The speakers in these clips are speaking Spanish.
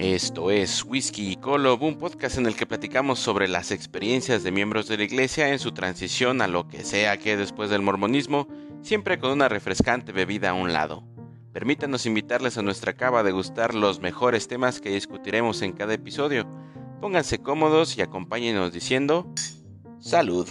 Esto es Whisky y Colob, un podcast en el que platicamos sobre las experiencias de miembros de la iglesia en su transición a lo que sea que después del mormonismo, siempre con una refrescante bebida a un lado. Permítanos invitarles a nuestra cava a degustar los mejores temas que discutiremos en cada episodio. Pónganse cómodos y acompáñenos diciendo salud.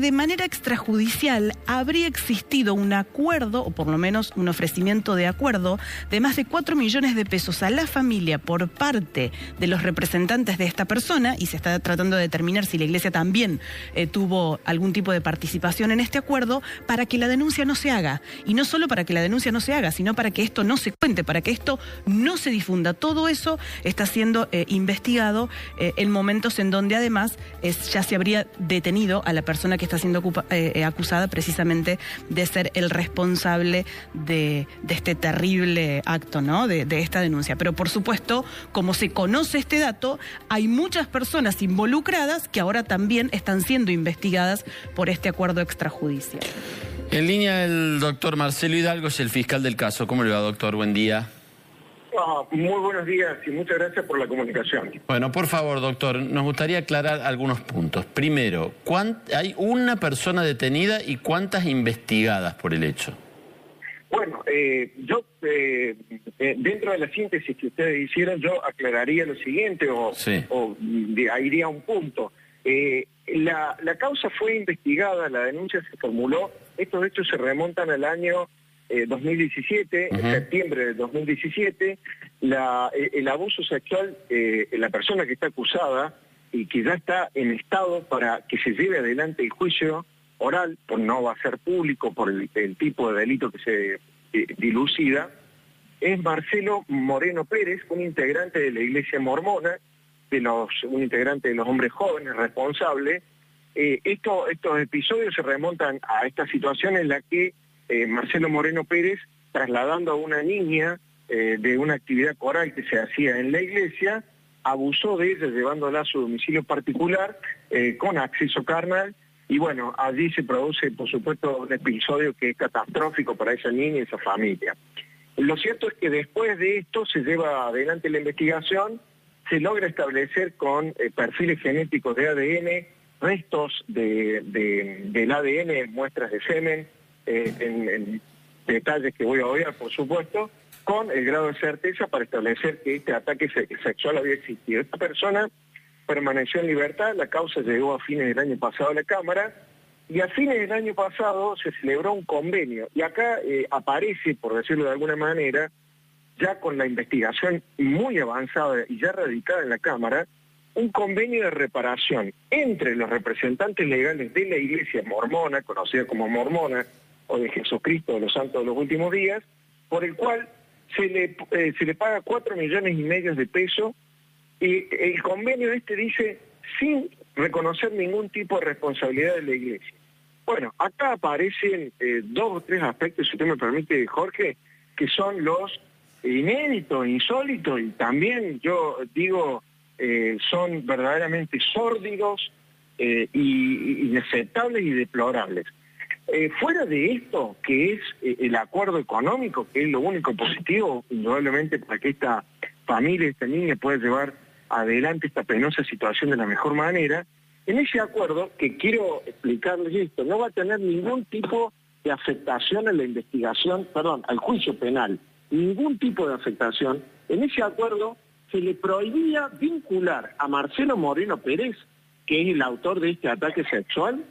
De manera extrajudicial habría existido un acuerdo, o por lo menos un ofrecimiento de acuerdo, de más de 4 millones de pesos a la familia por parte de los representantes de esta persona, y se está tratando de determinar si la iglesia también eh, tuvo algún tipo de participación en este acuerdo, para que la denuncia no se haga. Y no solo para que la denuncia no se haga, sino para que esto no se cuente, para que esto no se difunda. Todo eso está siendo eh, investigado eh, en momentos en donde además ya se habría detenido a la persona que está siendo eh, eh, acusada precisamente de ser el responsable de, este terrible acto, ¿no? De, esta denuncia. Pero por supuesto, como se conoce este dato, hay muchas personas involucradas que ahora también están siendo investigadas por este acuerdo extrajudicial. En línea el doctor Marcelo Hidalgo es el fiscal del caso. ¿Cómo le va, doctor? Buen día. Ah, muy buenos días y muchas gracias por la comunicación. Bueno, por favor, doctor, nos gustaría aclarar algunos puntos. Primero, ¿hay una persona detenida y cuántas investigadas por el hecho? Bueno, eh, yo, eh, eh, dentro de la síntesis que ustedes hicieron, yo aclararía lo siguiente o, iría a un punto. La, la causa fue investigada, la denuncia se formuló, estos hechos se remontan al año 2017, en septiembre de 2017, la, eh, el abuso sexual, eh, la persona que está acusada y que ya está en estado para que se lleve adelante el juicio oral, pues no va a ser público por el, tipo de delito que se eh, dilucida, es Marcelo Moreno Pérez, un integrante de la Iglesia Mormona, de los, un integrante de los hombres jóvenes responsable. estos episodios se remontan a esta situación en la que eh, Marcelo Moreno Pérez trasladando a una niña eh, de una actividad coral que se hacía en la iglesia, abusó de ella llevándola a su domicilio particular eh, con acceso carnal y bueno, allí se produce por supuesto un episodio que es catastrófico para esa niña y esa familia. Lo cierto es que después de esto se lleva adelante la investigación, se logra establecer con perfiles genéticos de ADN, restos del ADN, muestras de semen, eh, en, detalles que voy a oír, por supuesto, con el grado de certeza para establecer que este ataque sexual había existido. Esta persona permaneció en libertad, la causa llegó a fines del año pasado a la Cámara, y a fines del año pasado se celebró un convenio, y acá eh, aparece, por decirlo de alguna manera, ya con la investigación muy avanzada y ya radicada en la Cámara, un convenio de reparación entre los representantes legales de la Iglesia mormona, conocida como mormona, o de Jesucristo de los Santos de los Últimos Días, por el cual se le, eh, se le paga cuatro millones y medio de pesos y el convenio este dice sin reconocer ningún tipo de responsabilidad de la iglesia. Bueno, acá aparecen eh, dos o tres aspectos, si usted me permite, Jorge, que son los inéditos, insólitos y también yo digo eh, son verdaderamente sórdidos y inaceptables y deplorables. Eh, fuera de esto, que es eh, el acuerdo económico, que es lo único positivo, indudablemente, para que esta familia, esta niña pueda llevar adelante esta penosa situación de la mejor manera, en ese acuerdo, que quiero explicarles esto, no va a tener ningún tipo de afectación a la investigación, perdón, al juicio penal, ningún tipo de afectación. En ese acuerdo se le prohibía vincular a Marcelo Moreno Pérez, que es el autor de este ataque sexual,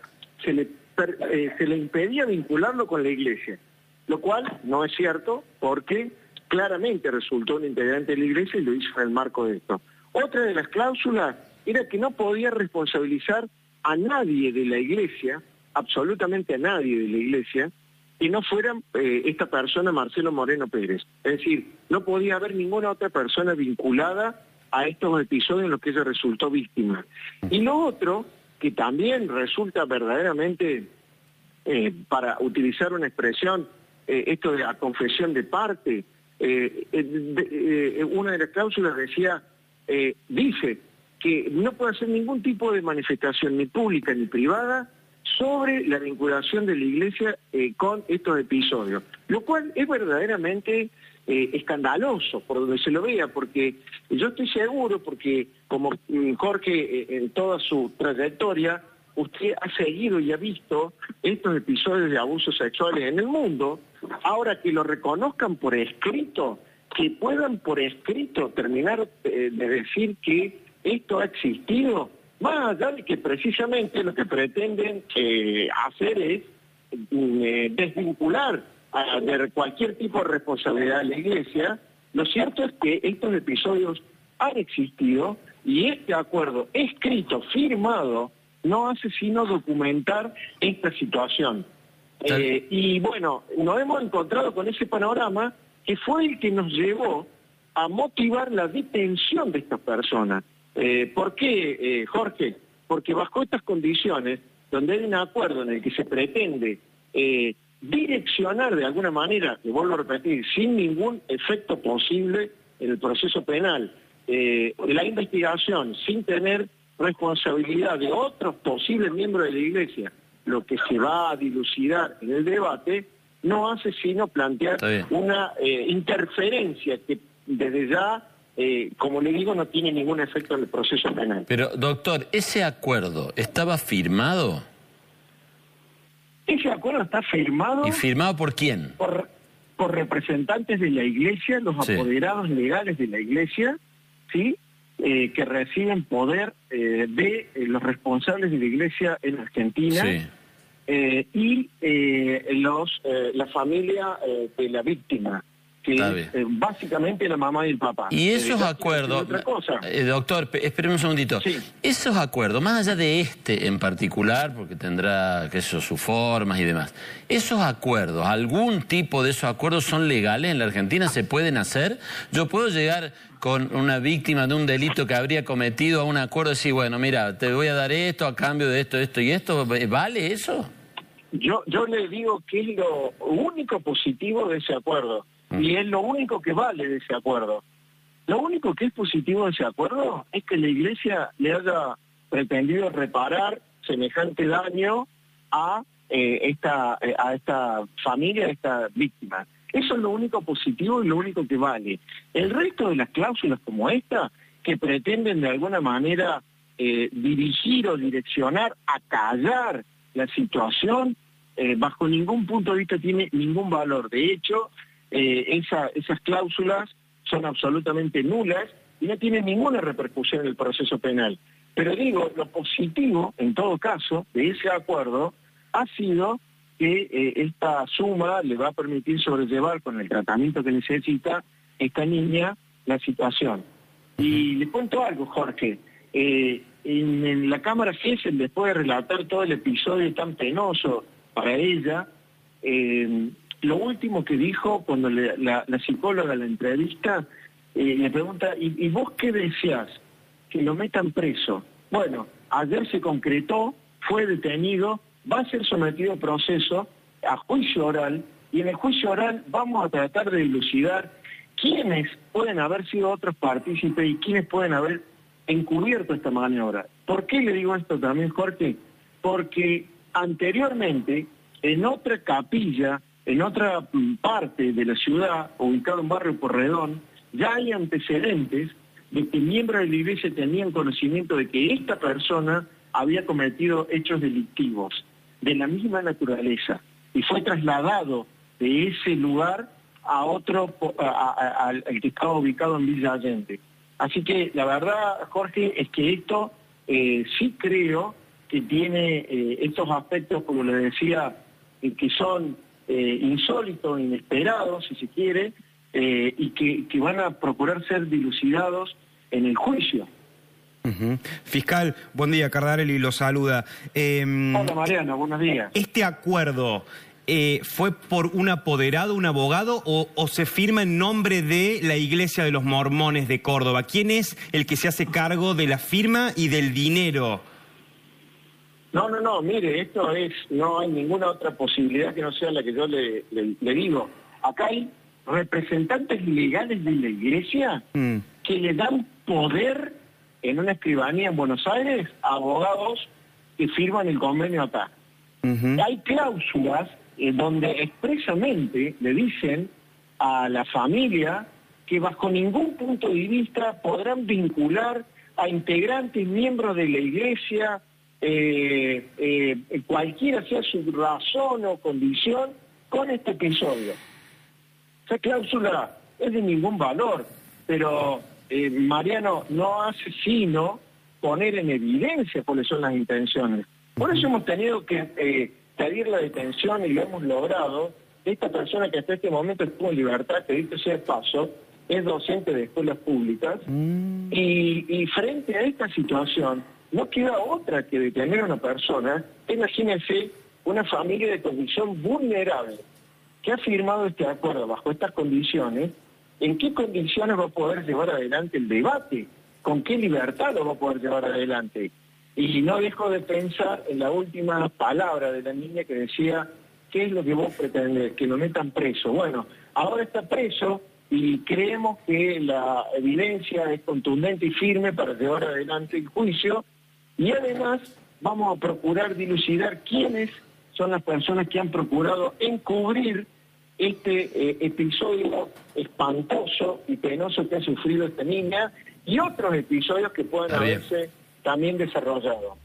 se le eh, se le impedía vincularlo con la iglesia, lo cual no es cierto porque claramente resultó un integrante de la iglesia y lo hizo en el marco de esto. Otra de las cláusulas era que no podía responsabilizar a nadie de la iglesia, absolutamente a nadie de la iglesia, que no fuera eh, esta persona Marcelo Moreno Pérez. Es decir, no podía haber ninguna otra persona vinculada a estos episodios en los que ella resultó víctima. Y lo otro que también resulta verdaderamente, eh, para utilizar una expresión, eh, esto de la confesión de parte, eh, una de las cláusulas decía, dice que no puede hacer ningún tipo de manifestación ni pública ni privada sobre la vinculación de la Iglesia con estos episodios, lo cual es verdaderamente escandaloso por donde se lo vea, porque yo estoy seguro, porque como mm, Jorge en toda su trayectoria, usted ha seguido y ha visto estos episodios de abusos sexuales en el mundo, ahora que lo reconozcan por escrito, que puedan por escrito terminar de decir que esto ha existido, más allá de que precisamente lo que pretenden eh, hacer es mm, eh, desvincular de cualquier tipo de responsabilidad de la Iglesia, lo cierto es que estos episodios han existido y este acuerdo escrito, firmado, no hace sino documentar esta situación. Eh, y bueno, nos hemos encontrado con ese panorama que fue el que nos llevó a motivar la detención de estas personas. Eh, ¿Por qué, eh, Jorge? Porque bajo estas condiciones, donde hay un acuerdo en el que se pretende direccionar de alguna manera, que vuelvo a repetir, sin ningún efecto posible en el proceso penal, la investigación, sin tener responsabilidad de otros posibles miembros de la Iglesia, lo que se va a dilucidar en el debate, no hace sino plantear una interferencia que desde ya eh, como le digo, no tiene ningún efecto en el proceso penal. Pero, doctor, ¿ese acuerdo estaba firmado? Ese acuerdo está firmado... ¿Y firmado por quién? Por, representantes de la Iglesia, los apoderados legales de la Iglesia, ¿sí? Eh, que reciben poder eh, de los responsables de la Iglesia en Argentina y los la familia de la víctima que eh, básicamente la mamá y el papá. Y esos acuerdos, eh, doctor, espéreme un segundito, esos acuerdos, más allá de este en particular, porque tendrá que eso, sus formas y demás, esos acuerdos, algún tipo de esos acuerdos son legales en la Argentina, se pueden hacer. Yo puedo llegar con una víctima de un delito que habría cometido a un acuerdo y decir, bueno, mira, te voy a dar esto a cambio de esto, esto y esto, ¿vale eso? Yo, yo le digo que es lo único positivo de ese acuerdo y es lo único que vale de ese acuerdo. Lo único que es positivo de ese acuerdo es que la Iglesia le haya pretendido reparar semejante daño a, eh, esta, eh, a esta familia, a esta víctima. Eso es lo único positivo y lo único que vale. El resto de las cláusulas como esta, que pretenden de alguna manera eh, dirigir o direccionar, a callar la situación, bajo ningún punto de vista tiene ningún valor. De hecho, eh, esas cláusulas son absolutamente nulas y no tienen ninguna repercusión en el proceso penal. Pero digo, lo positivo, en todo caso, de ese acuerdo ha sido que eh, esta suma le va a permitir sobrellevar con el tratamiento que necesita esta niña la situación. Y le cuento algo, Jorge. Eh, en, la Cámara Gesell, después de relatar todo el episodio tan penoso para ella, lo último que dijo cuando la, psicóloga la entrevista eh, le pregunta, ¿y, vos qué deseas? Que lo metan preso. Bueno, ayer se concretó, fue detenido, va a ser sometido a proceso, a juicio oral, y en el juicio oral vamos a tratar de dilucidar quiénes pueden haber sido otros partícipes y quiénes pueden haber encubierto esta maniobra. ¿Por qué le digo esto también, Jorge? Porque anteriormente, en otra capilla en otra parte de la ciudad, ubicado en Barrio Porredón, ya hay antecedentes de que miembros de la iglesia tenían conocimiento de que esta persona había cometido hechos delictivos de la misma naturaleza y fue trasladado de ese lugar a otro, al que estaba ubicado en Villa Allende. Así que la verdad, Jorge, es que esto eh, sí creo que tiene eh, estos aspectos, como le decía, eh, que son eh, insólitos, inesperados, si se quiere, eh, y que, van a procurar ser dilucidados en el juicio. Fiscal, buen día, Cardarelli lo saluda. Em, Hola Mariana, buenos días. ¿Este acuerdo eh, fue por un apoderado, un abogado, o, o, se firma en nombre de la Iglesia de los Mormones de Córdoba? ¿Quién es el que se hace cargo de la firma y del dinero? No, no, no, mire, esto es, no hay ninguna otra posibilidad que no sea la que yo le, digo. Acá hay representantes legales de la iglesia mm. que le dan poder en una escribanía en Buenos Aires a abogados que firman el convenio acá. Hay cláusulas en donde expresamente le dicen a la familia que bajo ningún punto de vista podrán vincular a integrantes, miembros de la iglesia, eh, eh, cualquiera sea su razón o condición, con este episodio. Esa cláusula es de ningún valor, pero eh, Mariano no hace sino poner en evidencia cuáles son las intenciones. Por eso hemos tenido que pedir la detención y lo hemos logrado. Esta persona que hasta este momento estuvo en libertad, que dicho sea paso, es docente de escuelas públicas mm. y, frente a esta situación no queda otra que detener a una persona, imagínense una familia de condición vulnerable que ha firmado este acuerdo bajo estas condiciones, ¿en qué condiciones va a poder llevar adelante el debate? ¿Con qué libertad lo va a poder llevar adelante? Y no dejo de pensar en la última palabra de la niña que decía, ¿qué es lo que vos pretendés? Que lo metan preso. Bueno, ahora está preso, y creemos que la evidencia es contundente y firme para llevar adelante el juicio y además vamos a procurar dilucidar quiénes son las personas que han procurado encubrir este eh, episodio espantoso y penoso que ha sufrido esta niña y otros episodios que pueden haberse también desarrollado.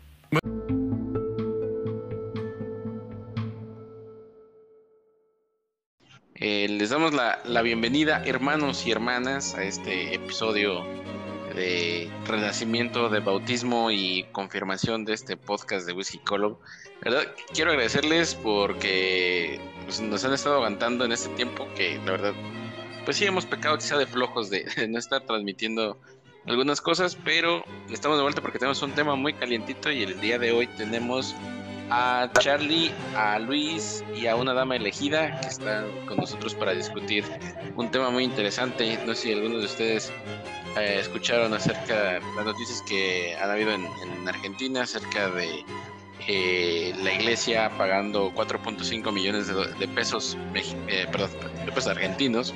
Eh, les damos la, bienvenida, hermanos y hermanas, a este episodio de renacimiento, de bautismo y confirmación de este podcast de Whisky Color. ¿verdad? Quiero agradecerles porque pues, nos han estado aguantando en este tiempo que la verdad, pues sí hemos pecado quizá de flojos de, no estar transmitiendo algunas cosas, pero estamos de vuelta porque tenemos un tema muy calientito y el día de hoy tenemos a Charlie, a Luis y a una dama elegida que están con nosotros para discutir un tema muy interesante. No sé si algunos de ustedes eh, escucharon acerca de las noticias que han habido en, Argentina acerca de eh, la iglesia pagando 4.5 millones de, pesos, eh, perdón, de pesos argentinos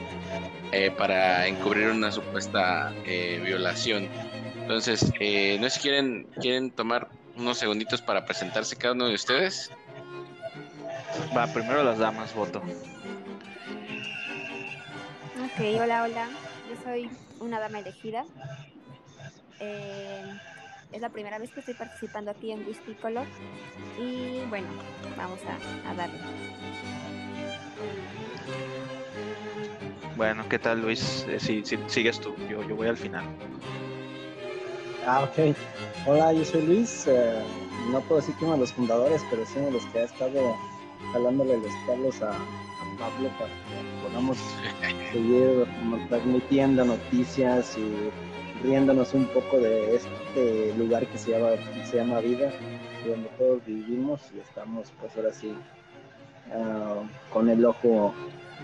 para encubrir una supuesta violación. Entonces, no sé si quieren, quieren tomar unos segunditos para presentarse cada uno de ustedes. Va, primero las damas, voto. Ok, hola, hola. Yo soy una dama elegida. Eh, es la primera vez que estoy participando aquí en Whisky Color. Y bueno, vamos a, darle. Bueno, ¿qué tal Luis? Eh, si, sigues tú, yo, yo voy al final. Ah, ok. Hola, yo soy Luis. Eh, no puedo decir que uno de los fundadores, pero sí uno de los que ha estado jalándole los palos a, Pablo para que podamos seguir transmitiendo noticias y riéndonos un poco de este lugar que se llama, se llama vida, donde todos vivimos y estamos pues ahora sí ah, con el ojo,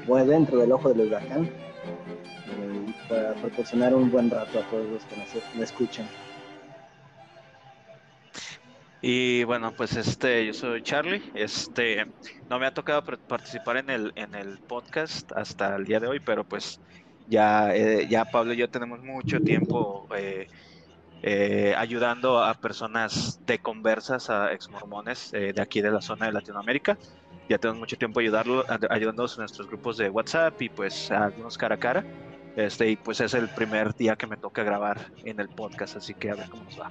bueno, dentro del ojo del huracán, eh, para proporcionar un buen rato a todos los que nos escuchan. Y bueno, pues este, yo soy Charlie. Este, no me ha tocado participar en el, en el podcast hasta el día de hoy, pero pues ya, eh, ya Pablo y yo tenemos mucho tiempo eh, eh, ayudando a personas de conversas, a exmormones de aquí de la zona de Latinoamérica. Ya tenemos mucho tiempo ayudarlo, ayudándonos en nuestros grupos de WhatsApp y pues a algunos cara a cara. Este, y pues es el primer día que me toca grabar en el podcast, así que a ver cómo nos va.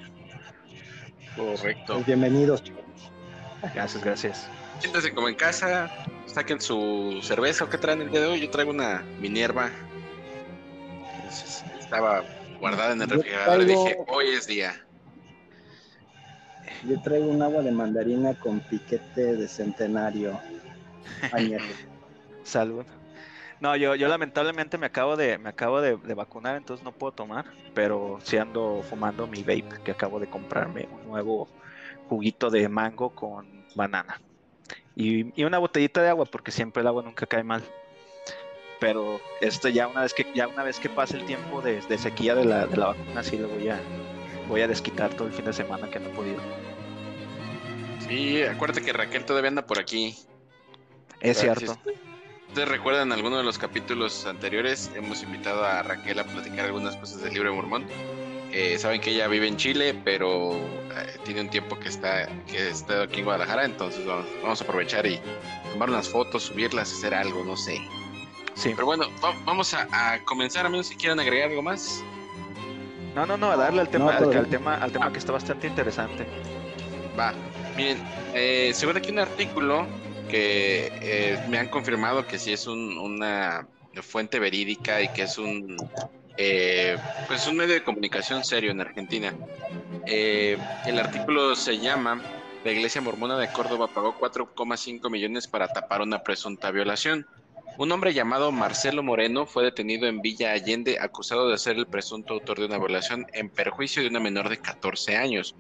Correcto. Pues bienvenidos. Gracias, gracias. Siéntense como en casa, saquen su cerveza o qué traen el día de hoy. Yo traigo una Minerva. Estaba guardada en el refrigerador y dije, hoy es día. Yo traigo un agua de mandarina con piquete de centenario. Salud. No, yo, yo lamentablemente me acabo de, me acabo de, vacunar, entonces no puedo tomar, pero sí ando fumando mi vape, que acabo de comprarme un nuevo juguito de mango con banana. Y, una botellita de agua, porque siempre el agua nunca cae mal. Pero esto ya una vez que, ya una vez que pase el tiempo de, sequía de la, de la vacuna, sí lo voy a, voy a desquitar todo el fin de semana que no he podido. Sí, acuérdate que Raquel todavía anda por aquí. Es cierto ustedes recuerdan alguno de los capítulos anteriores, hemos invitado a Raquel a platicar algunas cosas del libro de Mormón. Eh, saben que ella vive en Chile, pero eh, tiene un tiempo que está, que está aquí en Guadalajara, entonces vamos, a aprovechar y tomar unas fotos, subirlas, hacer algo, no sé. Sí. Pero bueno, vamos a, comenzar, a menos si quieren agregar algo más. No, no, no, a darle al tema, al, tema, al tema que está bastante interesante. Va, miren, eh, se ve aquí un artículo que eh, me han confirmado que sí es una fuente verídica y que es un eh, pues un medio de comunicación serio en Argentina. Eh, el artículo se llama La Iglesia Mormona de Córdoba pagó 4,5 millones para tapar una presunta violación. Un hombre llamado Marcelo Moreno fue detenido en Villa Allende acusado de ser el presunto autor de una violación en perjuicio de una menor de 14 años.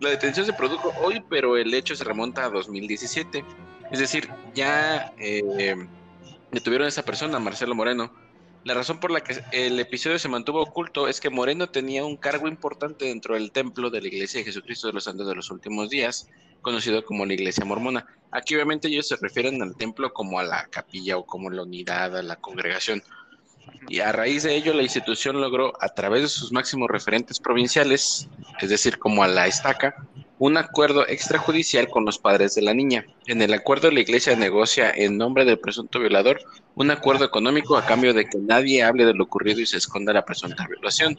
La detención se produjo hoy, pero el hecho se remonta a 2017. Es decir, ya eh, detuvieron a esa persona, Marcelo Moreno, la razón por la que el episodio se mantuvo oculto es que Moreno tenía un cargo importante dentro del templo de la Iglesia de Jesucristo de los Santos de los Últimos Días, conocido como la Iglesia Mormona. Aquí obviamente ellos se refieren al templo como a la capilla o como la unidad, a la congregación. Y a raíz de ello la institución logró, a través de sus máximos referentes provinciales, es decir, como a la estaca, un acuerdo extrajudicial con los padres de la niña. En el acuerdo la iglesia negocia en nombre del presunto violador un acuerdo económico a cambio de que nadie hable de lo ocurrido y se esconda la presunta violación.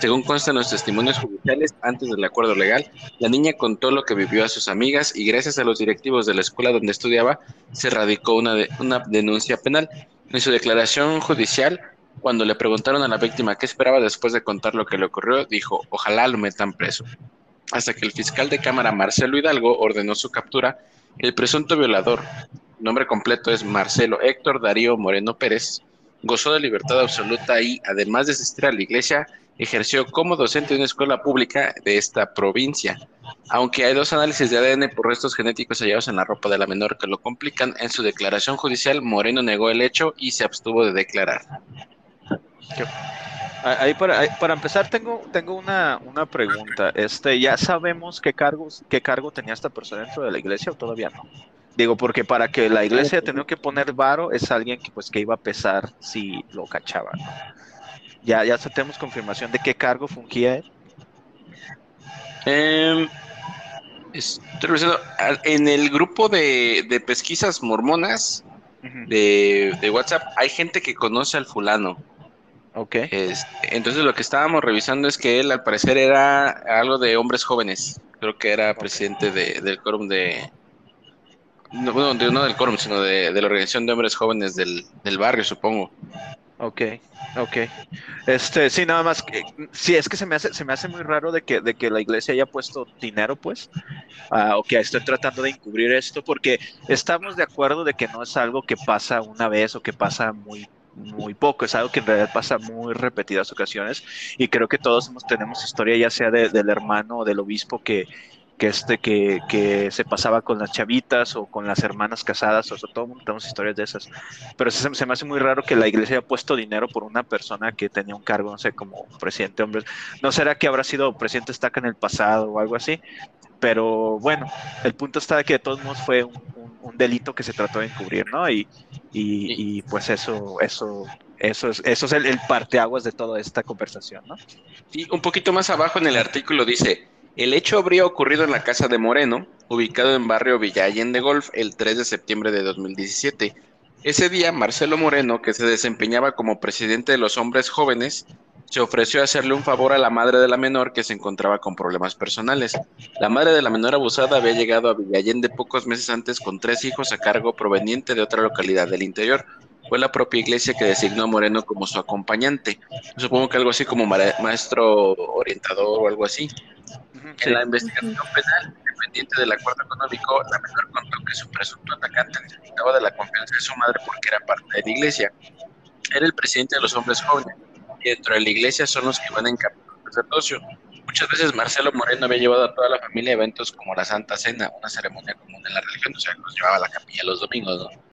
Según consta en los testimonios judiciales, antes del acuerdo legal, la niña contó lo que vivió a sus amigas y gracias a los directivos de la escuela donde estudiaba, se radicó una denuncia penal. En su declaración judicial, cuando le preguntaron a la víctima qué esperaba después de contar lo que le ocurrió, dijo, ojalá lo metan preso hasta que el fiscal de Cámara Marcelo Hidalgo ordenó su captura, el presunto violador, nombre completo es Marcelo Héctor Darío Moreno Pérez, gozó de libertad absoluta y, además de asistir a la iglesia, ejerció como docente en una escuela pública de esta provincia. Aunque hay dos análisis de ADN por restos genéticos hallados en la ropa de la menor que lo complican, en su declaración judicial Moreno negó el hecho y se abstuvo de declarar. Ahí para, para empezar tengo, tengo una, una pregunta. Este, ¿ya sabemos qué cargos, qué cargo tenía esta persona dentro de la iglesia o todavía no? Digo, porque para que la iglesia tenga que poner varo es alguien que pues que iba a pesar si lo cachaban. Ya, ya tenemos confirmación de qué cargo fungía él. Em, en el grupo de, de pesquisas mormonas de, de WhatsApp hay gente que conoce al fulano. Ok. entonces lo que estábamos revisando es que él al parecer era algo de hombres jóvenes. Creo que era presidente del quórum de... No, bueno, no del quórum, sino de, la organización de hombres jóvenes del, barrio, supongo. Ok, ok. Este, sí, nada más que, sí, es que se me hace, se me hace muy raro de que, de que la iglesia haya puesto dinero, pues, uh, o que esté tratando de encubrir esto, porque estamos de acuerdo de que no es algo que pasa una vez o que pasa muy muy poco, es algo que en realidad pasa muy repetidas ocasiones y creo que todos tenemos historia ya sea del hermano o del obispo que, que este que, que, se pasaba con las chavitas o con las hermanas casadas, o sea, todo mundo tenemos historias de esas. Pero se, se, me hace muy raro que la iglesia haya puesto dinero por una persona que tenía un cargo, no sé, como presidente hombre. ¿No será que habrá sido presidente estaca en el pasado o algo así? Pero bueno, el punto está de que de todos modos fue un, un delito que se trató de encubrir, ¿no? Y, y, pues eso, eso, eso es, eso es el, el, parteaguas de toda esta conversación, ¿no? Y un poquito más abajo en el artículo dice, el hecho habría ocurrido en la casa de Moreno, ubicado en barrio Villa Allende Golf, el 3 de septiembre de 2017. Ese día, Marcelo Moreno, que se desempeñaba como presidente de los hombres jóvenes, se ofreció a hacerle un favor a la madre de la menor que se encontraba con problemas personales. La madre de la menor abusada había llegado a Villallende pocos meses antes con tres hijos a cargo proveniente de otra localidad del interior. Fue la propia iglesia que designó a Moreno como su acompañante. Supongo que algo así como maestro orientador o algo así. En la investigación penal, dependiente del acuerdo económico, la menor contó que su presunto atacante necesitaba de la confianza de su madre porque era parte de la iglesia. Era el presidente de los hombres jóvenes dentro de la iglesia son los que van en camino. Muchas veces Marcelo Moreno había llevado a toda la familia a eventos como la Santa Cena, una ceremonia común en la religión, o sea, los llevaba a la capilla los domingos, ¿no?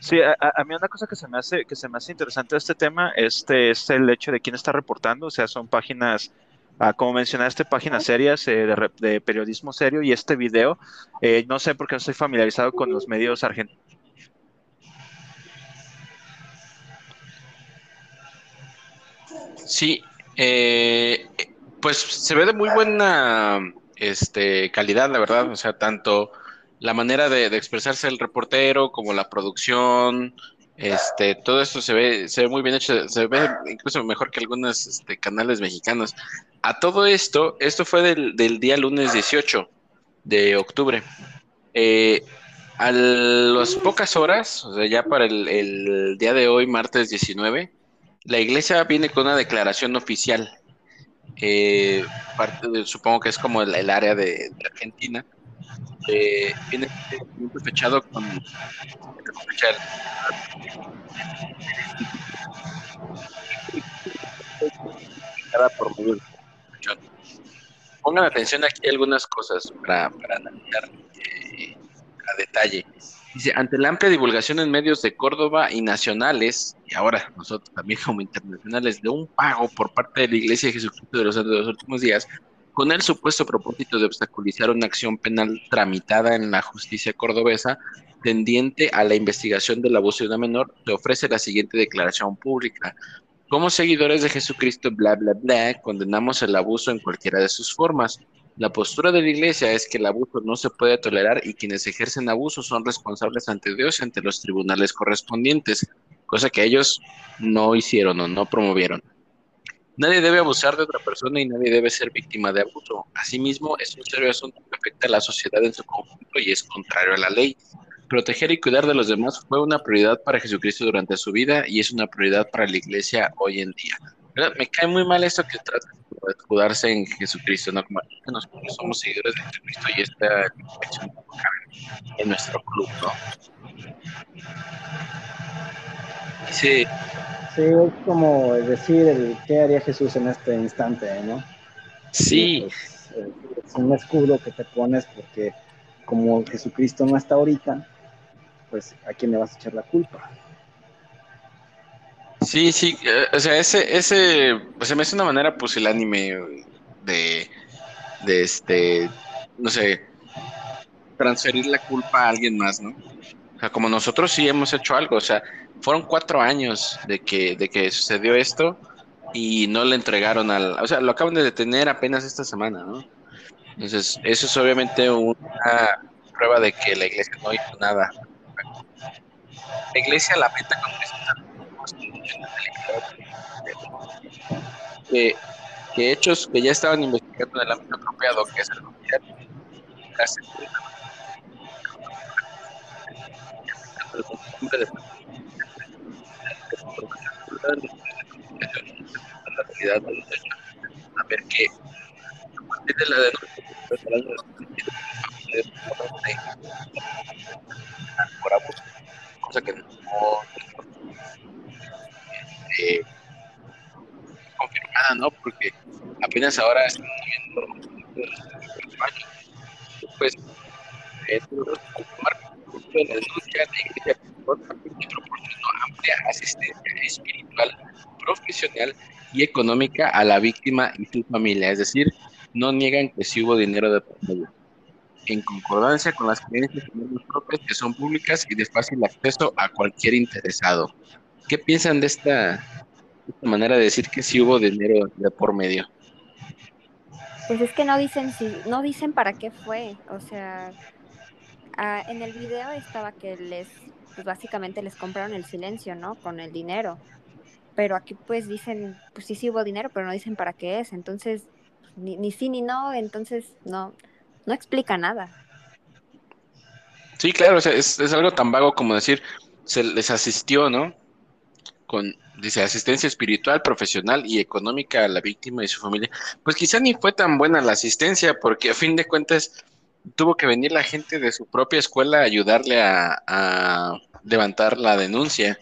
Sí, a, mí una cosa que se me hace que se me hace interesante de este tema este es el hecho de quién está reportando, o sea, son páginas ah, como mencionaste, páginas serias eh, de, periodismo serio y este video, eh, no sé por qué no estoy familiarizado con los medios argentinos Sí, eh, pues se ve de muy buena este, calidad, la verdad. O sea, tanto la manera de, expresarse el reportero como la producción, este, todo esto se ve, se ve muy bien hecho, se ve incluso mejor que algunos este, canales mexicanos. A todo esto, esto fue del, día lunes 18 de octubre. Eh, a las pocas horas, o sea, ya para el, día de hoy, martes 19, la iglesia viene con una declaración oficial. Eh, supongo que es como el, área de, Argentina. Eh, viene fechado con Pongan atención aquí algunas cosas para, para analizar eh, a detalle. Dice, ante la amplia divulgación en medios de Córdoba y nacionales, y ahora nosotros también como internacionales, de un pago por parte de la Iglesia de Jesucristo de los últimos días, con el supuesto propósito de obstaculizar una acción penal tramitada en la justicia cordobesa tendiente a la investigación del abuso de una menor, se ofrece la siguiente declaración pública. Como seguidores de Jesucristo, bla, bla, bla, condenamos el abuso en cualquiera de sus formas. La postura de la Iglesia es que el abuso no se puede tolerar y quienes ejercen abuso son responsables ante Dios y ante los tribunales correspondientes, cosa que ellos no hicieron o no promovieron. Nadie debe abusar de otra persona y nadie debe ser víctima de abuso. Asimismo, es un serio asunto que afecta a la sociedad en su conjunto y es contrario a la ley. Proteger y cuidar de los demás fue una prioridad para Jesucristo durante su vida y es una prioridad para la iglesia hoy en día. Me cae muy mal esto que trata de escudarse en Jesucristo, ¿no? Como nosotros somos seguidores de Jesucristo y esta en nuestro club, ¿no? Sí. Sí, es como decir el, qué haría Jesús en este instante, ¿no? Sí. Pues, eh, es un escudo que te pones porque como Jesucristo no está ahorita, pues a quién le vas a echar la culpa. Sí, sí, eh, o sea, ese, ese, pues se me hace una manera pusilánime de, de este, no sé, transferir la culpa a alguien más, ¿no? O sea, como nosotros sí hemos hecho algo, o sea, fueron cuatro años de que, de que sucedió esto y no le entregaron al, o sea, lo acaban de detener apenas esta semana, ¿no? Entonces, eso es obviamente una prueba de que la iglesia no hizo nada la iglesia lamenta con que, que hechos que ya estaban investigando en el ámbito apropiado, que es el a ver que a partir de la cosa que no confirmada, ¿no? Porque apenas ahora están viendo pues eh, la denuncia de que proporcionó amplia asistencia espiritual, profesional y económica a la víctima y su familia, es decir, no niegan que sí hubo dinero de por en concordancia con las creencias propias que son públicas y de fácil acceso a cualquier interesado. ¿Qué piensan de esta, manera de decir que sí hubo dinero de por medio? Pues es que no dicen si, no dicen para qué fue, o sea, ah, en el video estaba que les, pues básicamente les compraron el silencio, ¿no? Con el dinero, pero aquí pues dicen, pues sí, sí hubo dinero, pero no dicen para qué es, entonces ni, ni sí ni no, entonces no, no explica nada. Sí, claro, es, algo tan vago como decir, se les asistió, ¿no? Con, dice, asistencia espiritual, profesional y económica a la víctima y su familia. Pues quizá ni fue tan buena la asistencia, porque a fin de cuentas tuvo que venir la gente de su propia escuela a ayudarle a, levantar la denuncia.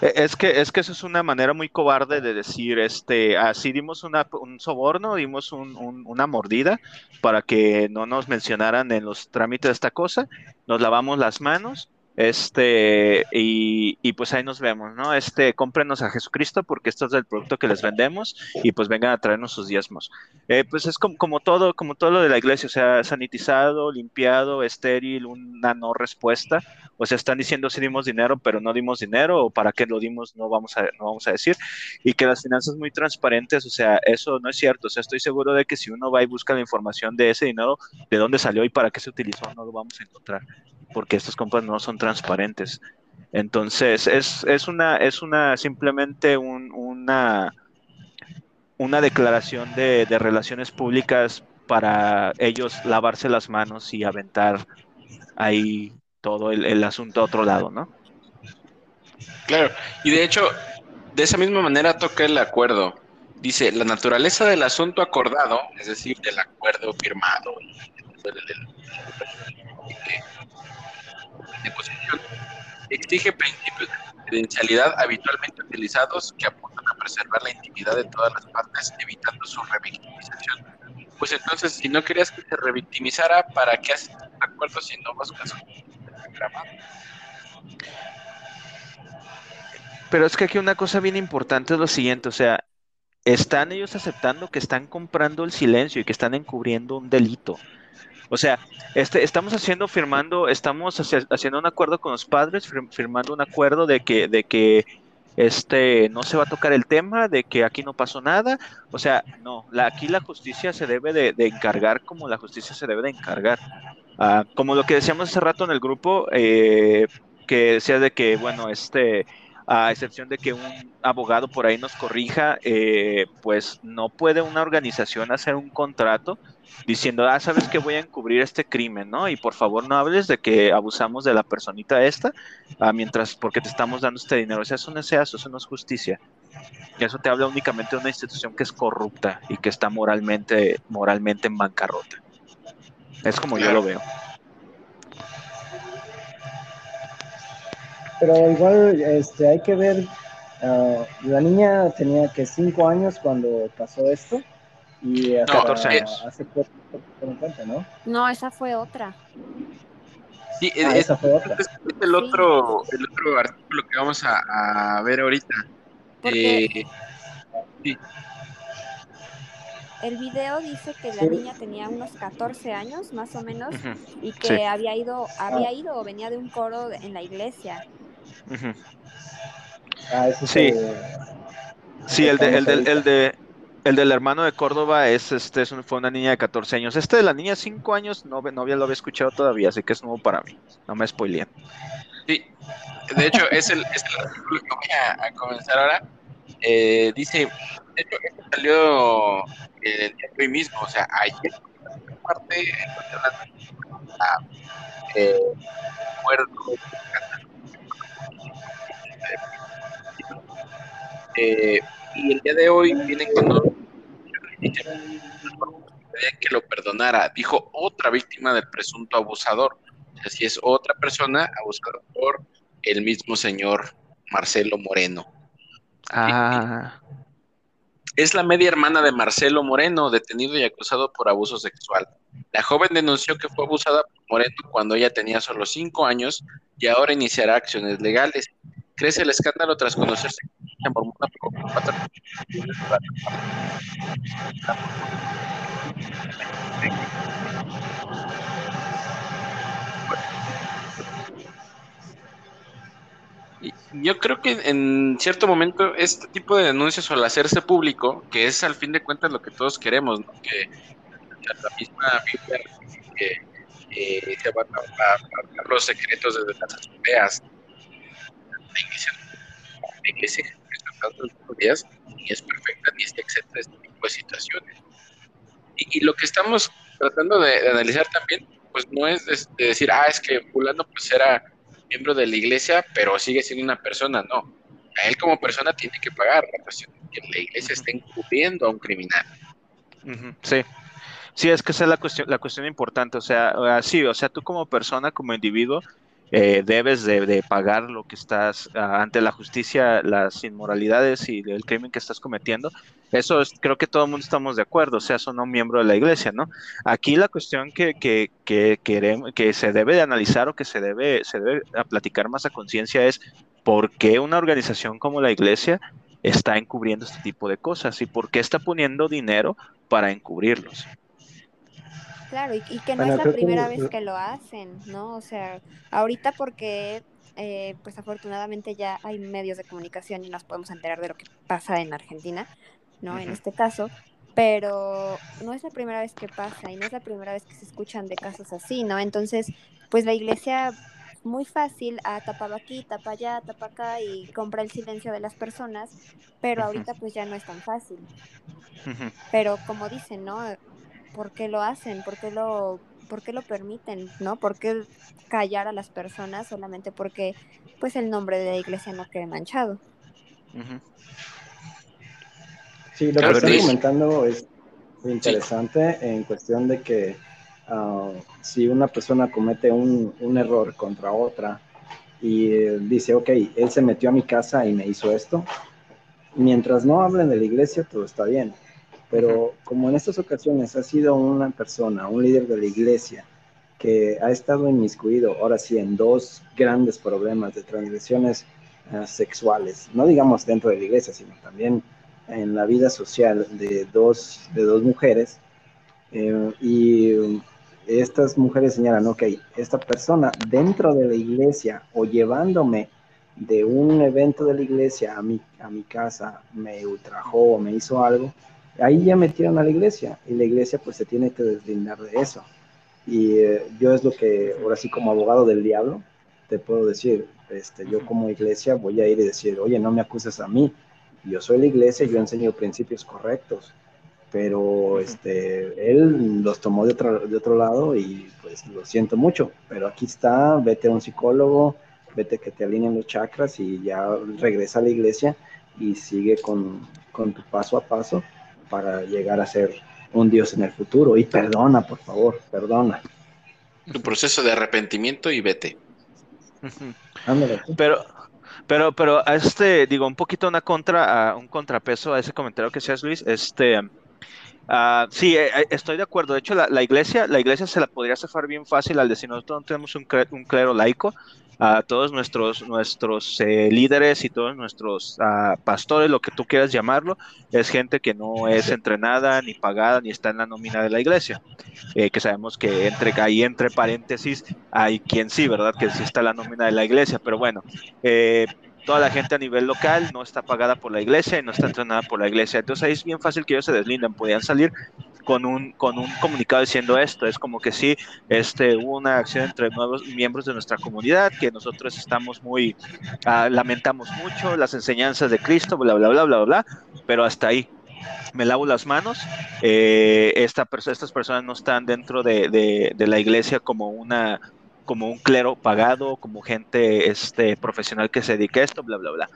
E, es que, es que eso es una manera muy cobarde de decir, este, así dimos una, un soborno, dimos una mordida para que no nos mencionaran en los trámites de esta cosa, nos lavamos las manos Este, y, y, pues ahí nos vemos, ¿no? Este, cómprenos a Jesucristo porque esto es el producto que les vendemos y pues vengan a traernos sus diezmos. Eh, pues es como, como, todo, como todo lo de la iglesia, o sea, sanitizado, limpiado, estéril, una no respuesta. O sea, están diciendo si dimos dinero, pero no dimos dinero, o para qué lo dimos, no vamos a, no vamos a decir. Y que las finanzas muy transparentes, o sea, eso no es cierto. O sea, estoy seguro de que si uno va y busca la información de ese dinero, de dónde salió y para qué se utilizó, no lo vamos a encontrar porque estas compras no son transparentes. Entonces, es, es una, es una simplemente una, una declaración de, relaciones públicas para ellos lavarse las manos y aventar ahí todo el, asunto a otro lado, ¿no? Claro, y de hecho, de esa misma manera toca el acuerdo. Dice, la naturaleza del asunto acordado, es decir, del acuerdo firmado, exige principios de confidencialidad habitualmente utilizados que apuntan a preservar la intimidad de todas las partes, evitando su revictimización. Pues entonces, si no querías que se revictimizara, ¿para qué haces acuerdos si no buscas Pero es que aquí una cosa bien importante es lo siguiente, o sea, están ellos aceptando que están comprando el silencio y que están encubriendo un delito. O sea, este, estamos haciendo, firmando, estamos haciendo un acuerdo con los padres, firmando un acuerdo de que, de que este no se va a tocar el tema, de que aquí no pasó nada. O sea, no, la, aquí la justicia se debe de, encargar como la justicia se debe de encargar. Ah, como lo que decíamos hace rato en el grupo, eh, que decía de que, bueno, este a excepción de que un abogado por ahí nos corrija, eh, pues no puede una organización hacer un contrato diciendo, ah, sabes que voy a encubrir este crimen, ¿no? Y por favor no hables de que abusamos de la personita esta, ah, mientras, porque te estamos dando este dinero. O sea, eso no es eso, eso no es justicia. Y eso te habla únicamente de una institución que es corrupta y que está moralmente, moralmente en bancarrota. Es como yo lo veo. Pero igual este, hay que ver, uh, la niña tenía que cinco años cuando pasó esto y hasta, no, 14 años. hace poco ¿no? No, esa fue otra. Sí, ah, es, esa fue otra. Es el otro, el otro artículo que vamos a, a ver ahorita. Eh, sí. El video dice que la niña tenía unos 14 años, más o menos, y que había ido, había ido o venía de un coro en la iglesia. Ah, sí. Sí, el, de, el, del, el, de, el del hermano de Córdoba es, este, fue una niña de 14 años. Este de la niña de 5 años no, no había, lo había escuchado todavía, así que es nuevo para mí. No me spoileen. Sí, de hecho es el, es el artículo que voy a, comenzar ahora. Eh, dice, de hecho, esto salió el día de hoy mismo, o sea, ayer, parte, eh, acuerdo Eh, y el día de hoy vienen con que lo perdonara. Dijo otra víctima del presunto abusador. Así es otra persona abusada por el mismo señor Marcelo Moreno. Ah. Es la media hermana de Marcelo Moreno, detenido y acusado por abuso sexual. La joven denunció que fue abusada por Moreno cuando ella tenía solo cinco años y ahora iniciará acciones legales. Crece el escándalo tras conocerse yo creo que en cierto momento este tipo de denuncias o al hacerse público, que es al fin de cuentas lo que todos queremos, que la misma Biblia que eh, se van a, a, los secretos de las asambleas, la iglesia, la iglesia días, ni es perfecta ni está exenta de este tipo de situaciones. Y, lo que estamos tratando de, analizar también, pues no es de, decir, ah, es que fulano pues era miembro de la iglesia, pero sigue siendo una persona, no. A él como persona tiene que pagar la cuestión que la iglesia está encubriendo a un criminal. sí. Sí, es que esa es la cuestión, la cuestión importante. O sea, sí, o sea, tú como persona, como individuo, eh, debes de, pagar lo que estás ah, ante la justicia, las inmoralidades y el crimen que estás cometiendo. Eso es, creo que todo el mundo estamos de acuerdo, seas o no miembro de la iglesia, ¿no? Aquí la cuestión que, que, que, queremos, que se debe de analizar o que se debe, se debe platicar más a conciencia es por qué una organización como la iglesia está encubriendo este tipo de cosas y por qué está poniendo dinero para encubrirlos. Claro, y, que no es la primera vez que lo hacen, ¿no? O sea, ahorita porque, eh, pues afortunadamente ya hay medios de comunicación y nos podemos enterar de lo que pasa en Argentina, ¿no? En este caso, pero no es la primera vez que pasa y no es la primera vez que se escuchan de casos así, ¿no? Entonces, pues la iglesia muy fácil ha tapado aquí, tapa allá, tapa acá y compra el silencio de las personas, pero ahorita pues ya no es tan fácil. Pero como dicen, ¿no? Por qué lo hacen, por qué lo, por qué lo permiten, ¿no? ¿Por qué callar a las personas solamente porque pues el nombre de la iglesia no quede manchado? Sí, lo que están comentando es interesante en cuestión de que ah, si una persona comete un, un error contra otra y dice, ok, él se metió a mi casa y me hizo esto, mientras no hablen de la iglesia, todo está bien pero como en estas ocasiones ha sido una persona, un líder de la iglesia, que ha estado inmiscuido, ahora sí, en dos grandes problemas de transgresiones eh, sexuales, no digamos dentro de la iglesia, sino también en la vida social de dos, de dos mujeres, eh, y estas mujeres señalan, ok, esta persona dentro de la iglesia o llevándome de un evento de la iglesia a mi, a mi casa me ultrajó o me hizo algo, ahí ya metieron a la iglesia y la iglesia pues se tiene que deslindar de eso. Y eh, yo es lo que, ahora sí como abogado del diablo, te puedo decir, este, yo como iglesia voy a ir y decir, oye, no me acuses a mí, yo soy la iglesia, yo enseño principios correctos, pero este, él los tomó de otro, de otro lado y pues lo siento mucho, pero aquí está, vete a un psicólogo, vete que te alineen los chakras y ya regresa a la iglesia y sigue con, con tu paso a paso para llegar a ser un Dios en el futuro. Y perdona, por favor, perdona. Tu proceso de arrepentimiento y vete. Pero, pero, pero, este, digo, un poquito una contra, un contrapeso a ese comentario que seas Luis, este, uh, sí, eh, eh, estoy de acuerdo. De hecho, la, iglesia, la iglesia se la podría zafar bien fácil al decir nosotros no tenemos un, un clero laico, a todos nuestros, nuestros eh, líderes y todos nuestros ah, pastores, lo que tú quieras llamarlo, es gente que no es entrenada, ni pagada, ni está en la nómina de la iglesia. Eh, que sabemos que entre ahí, entre paréntesis, hay quien sí, ¿verdad? Que sí está en la nómina de la iglesia, pero bueno. Eh, toda la gente a nivel local no está pagada por la iglesia y no está entrenada por la iglesia. Entonces ahí es bien fácil que ellos se deslinden, podían salir con un, con un comunicado diciendo esto. Es como que sí, este, una acción entre nuevos miembros de nuestra comunidad que nosotros estamos muy, ah, lamentamos mucho las enseñanzas de Cristo, bla, bla, bla, bla, bla, pero hasta ahí. Me lavo las manos. Eh, esta, estas personas no están dentro de, de, la iglesia como una como un clero pagado, como gente este, profesional que se dedica a esto, bla, bla, bla.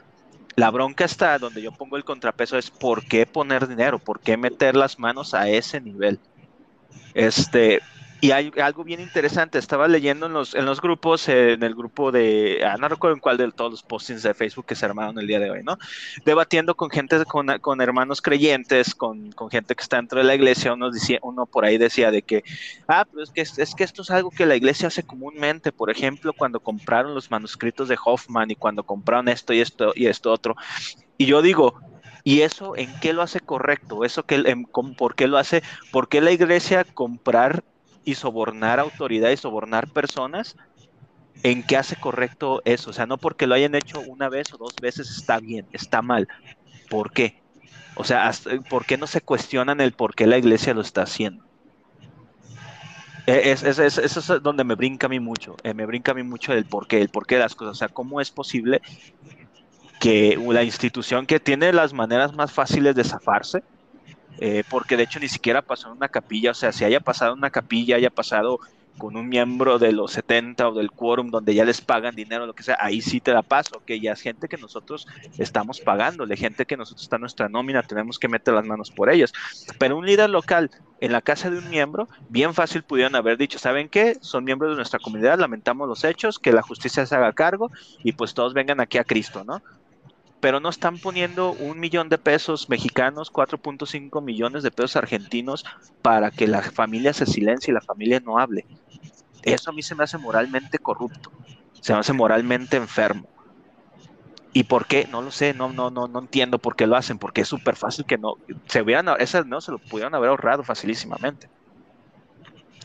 La bronca está donde yo pongo el contrapeso es por qué poner dinero, por qué meter las manos a ese nivel. Este, y hay algo bien interesante, estaba leyendo en los, en los grupos, en el grupo de, ah, no recuerdo en cuál de todos los postings de Facebook que se armaron el día de hoy, ¿no? Debatiendo con gente, con, con hermanos creyentes, con, con, gente que está dentro de la iglesia, uno, decía, uno por ahí decía de que, ah, pero es que, es que esto es algo que la iglesia hace comúnmente, por ejemplo, cuando compraron los manuscritos de Hoffman y cuando compraron esto y esto y esto otro. Y yo digo, ¿Y eso en qué lo hace correcto? ¿Eso que, ¿Por qué lo hace? ¿Por qué la iglesia comprar y sobornar autoridad y sobornar personas, ¿en qué hace correcto eso? O sea, no porque lo hayan hecho una vez o dos veces está bien, está mal. ¿Por qué? O sea, ¿por qué no se cuestionan el por qué la iglesia lo está haciendo? E, es, eso es donde me brinca a mí mucho, eh, me brinca a mí mucho el por qué, el por qué de las cosas, o sea, cómo es posible que la institución que tiene las maneras más fáciles de zafarse, eh, porque de hecho ni siquiera pasó en una capilla, o sea, si haya pasado en una capilla, haya pasado con un miembro de los 70 o del quórum donde ya les pagan dinero, lo que sea, ahí sí te da paso, que ya es gente que nosotros estamos pagándole, gente que nosotros está en nuestra nómina, tenemos que meter las manos por ellos. Pero un líder local en la casa de un miembro, bien fácil pudieron haber dicho, ¿saben qué? Son miembros de nuestra comunidad, lamentamos los hechos, que la justicia se haga cargo y pues todos vengan aquí a Cristo, ¿no? Pero no están poniendo un millón de pesos mexicanos, 4.5 millones de pesos argentinos para que la familia se silencie y la familia no hable. Eso a mí se me hace moralmente corrupto, se me hace moralmente enfermo. ¿Y por qué? No lo sé, no, no, no, no entiendo por qué lo hacen, porque es súper fácil que no, se hubieran, esas no se lo pudieron haber ahorrado facilísimamente.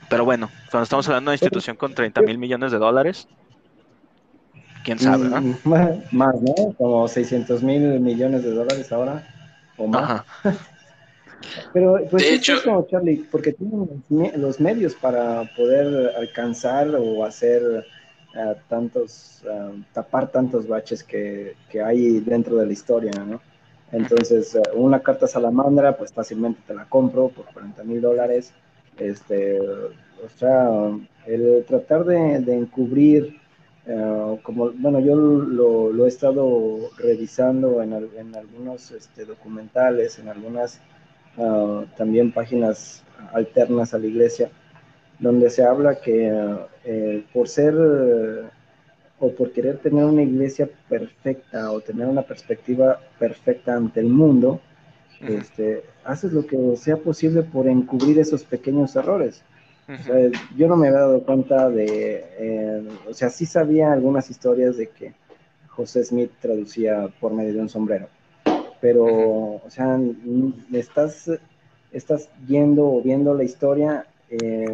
Pero bueno, cuando estamos hablando de institución con 30 mil millones de dólares, quién sabe, ¿no? Mm, más, ¿no? Como 600 mil millones de dólares ahora, o más. Pero, pues, de hecho, eso, Charlie, porque tienen los medios para poder alcanzar o hacer uh, tantos, uh, tapar tantos baches que, que, hay dentro de la historia, ¿no? Entonces, uh, una carta salamandra, pues fácilmente te la compro por 40 mil dólares. Este, o sea, el tratar de, de encubrir eh, como, bueno, yo lo, he estado revisando en, en algunos este, documentales, en algunas ah, también páginas alternas a la iglesia, donde se habla que eh, por ser o por querer tener una iglesia perfecta o tener una perspectiva perfecta ante el mundo, este, haces lo que sea posible por encubrir esos pequeños errores yo no me había dado cuenta de, eh, o sea, sí sabía algunas historias de que José Smith traducía por medio de un sombrero, pero, o sea, estás, estás yendo o viendo la historia. Eh,